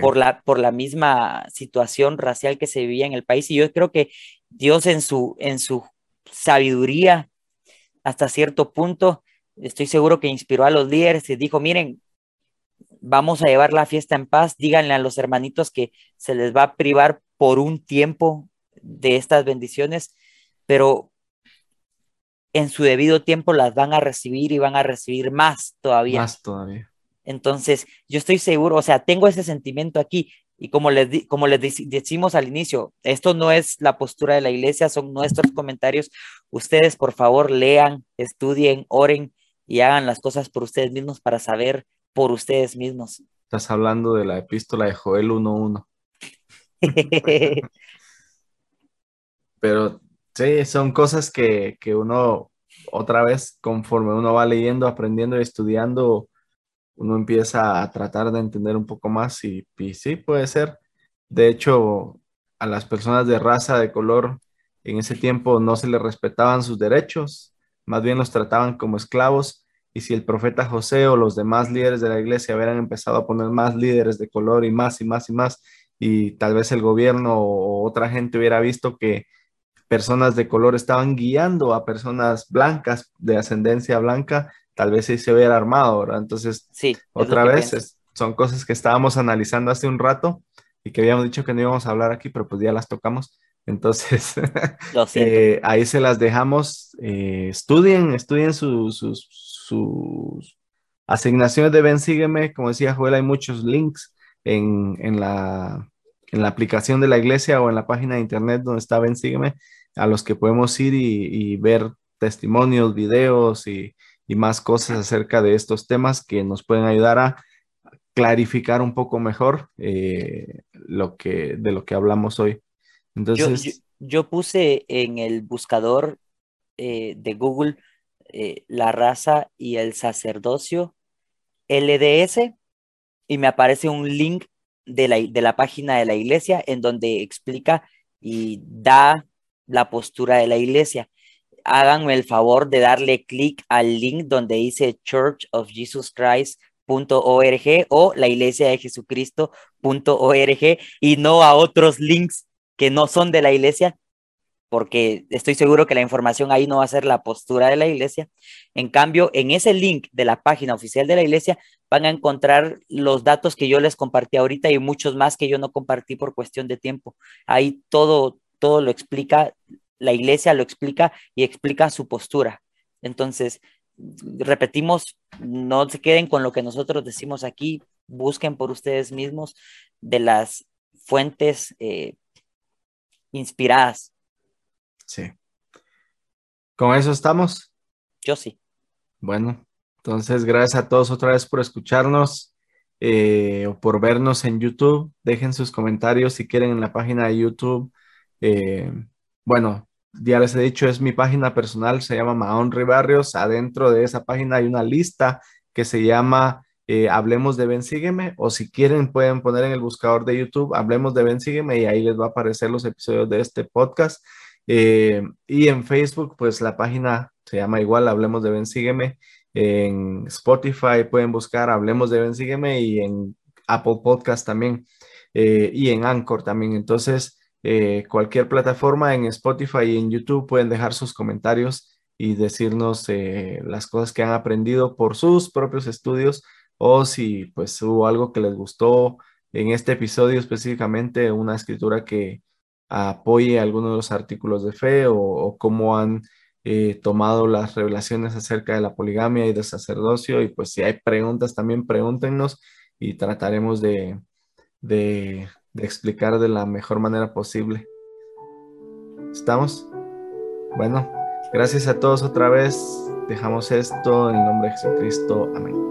[SPEAKER 1] por, la, por la misma situación racial que se vivía en el país. Y yo creo que Dios en su, en su sabiduría, hasta cierto punto, estoy seguro que inspiró a los líderes y dijo, miren, vamos a llevar la fiesta en paz, díganle a los hermanitos que se les va a privar por un tiempo de estas bendiciones, pero en su debido tiempo las van a recibir y van a recibir más todavía.
[SPEAKER 2] Más todavía.
[SPEAKER 1] Entonces, yo estoy seguro, o sea, tengo ese sentimiento aquí y como les, como les decimos al inicio, esto no es la postura de la iglesia, son nuestros comentarios. Ustedes, por favor, lean, estudien, oren y hagan las cosas por ustedes mismos para saber por ustedes mismos.
[SPEAKER 2] Estás hablando de la epístola de Joel 1.1. Pero sí, son cosas que, uno, otra vez, conforme uno va leyendo, aprendiendo y estudiando, uno empieza a tratar de entender un poco más y, sí, puede ser. De hecho, a las personas de raza, de color, en ese tiempo no se les respetaban sus derechos, más bien los trataban como esclavos. Y si el profeta José o los demás líderes de la iglesia hubieran empezado a poner más líderes de color y más y más y más, y tal vez el gobierno o otra gente hubiera visto que personas de color estaban guiando a personas blancas, de ascendencia blanca, tal vez sí se hubiera armado, ¿verdad? Entonces,
[SPEAKER 1] sí,
[SPEAKER 2] otra vez, son cosas que estábamos analizando hace un rato y que habíamos dicho que no íbamos a hablar aquí, pero pues ya las tocamos. Entonces, eh, ahí se las dejamos. Eh, estudien, estudien sus, sus, asignaciones de Ben Sígueme. Como decía Joel, hay muchos links en, en, la, en la aplicación de la iglesia o en la página de internet donde está Ben Sígueme, a los que podemos ir y, ver testimonios, videos y, y más cosas acerca de estos temas que nos pueden ayudar a clarificar un poco mejor eh, lo que, de lo que hablamos hoy.
[SPEAKER 1] Entonces, yo, puse en el buscador eh, de Google eh, la raza y el sacerdocio LDS y me aparece un link de la, de la página de la iglesia en donde explica y da la postura de la iglesia. Háganme el favor de darle clic al link donde dice Church of Jesus Christ .org o la iglesia de Jesucristo.org y no a otros links que no son de la iglesia, porque estoy seguro que la información ahí no va a ser la postura de la iglesia. En cambio, en ese link de la página oficial de la iglesia van a encontrar los datos que yo les compartí ahorita y muchos más que yo no compartí por cuestión de tiempo. Ahí todo, todo lo explica, la iglesia lo explica y explica su postura. Entonces, repetimos, no se queden con lo que nosotros decimos aquí, busquen por ustedes mismos de las fuentes eh, inspiradas.
[SPEAKER 2] Sí. ¿Con eso estamos?
[SPEAKER 1] Yo sí.
[SPEAKER 2] Bueno, entonces gracias a todos otra vez por escucharnos eh, o por vernos en YouTube. Dejen sus comentarios si quieren en la página de YouTube. Eh, bueno, ya les he dicho, es mi página personal, se llama Mahón Ribarrios. Adentro de esa página hay una lista que se llama eh, Hablemos de Ben Sígueme, o si quieren pueden poner en el buscador de YouTube Hablemos de Ben Sígueme y ahí les va a aparecer los episodios de este podcast. Eh, y en Facebook, pues la página se llama igual Hablemos de Ben Sígueme. En Spotify pueden buscar Hablemos de Ben Sígueme y en Apple Podcast también eh, y en Anchor también. Entonces, eh, cualquier plataforma en Spotify y en YouTube pueden dejar sus comentarios y decirnos las cosas que han aprendido por sus propios estudios o si pues hubo algo que les gustó en este episodio específicamente, una escritura que apoye algunos de los artículos de fe o, cómo han eh, tomado las revelaciones acerca de la poligamia y del sacerdocio y pues si hay preguntas también pregúntenos y trataremos de de explicar de la mejor manera posible. ¿Estamos? Bueno, gracias a todos otra vez. Dejamos esto en el nombre de Jesucristo. Amén.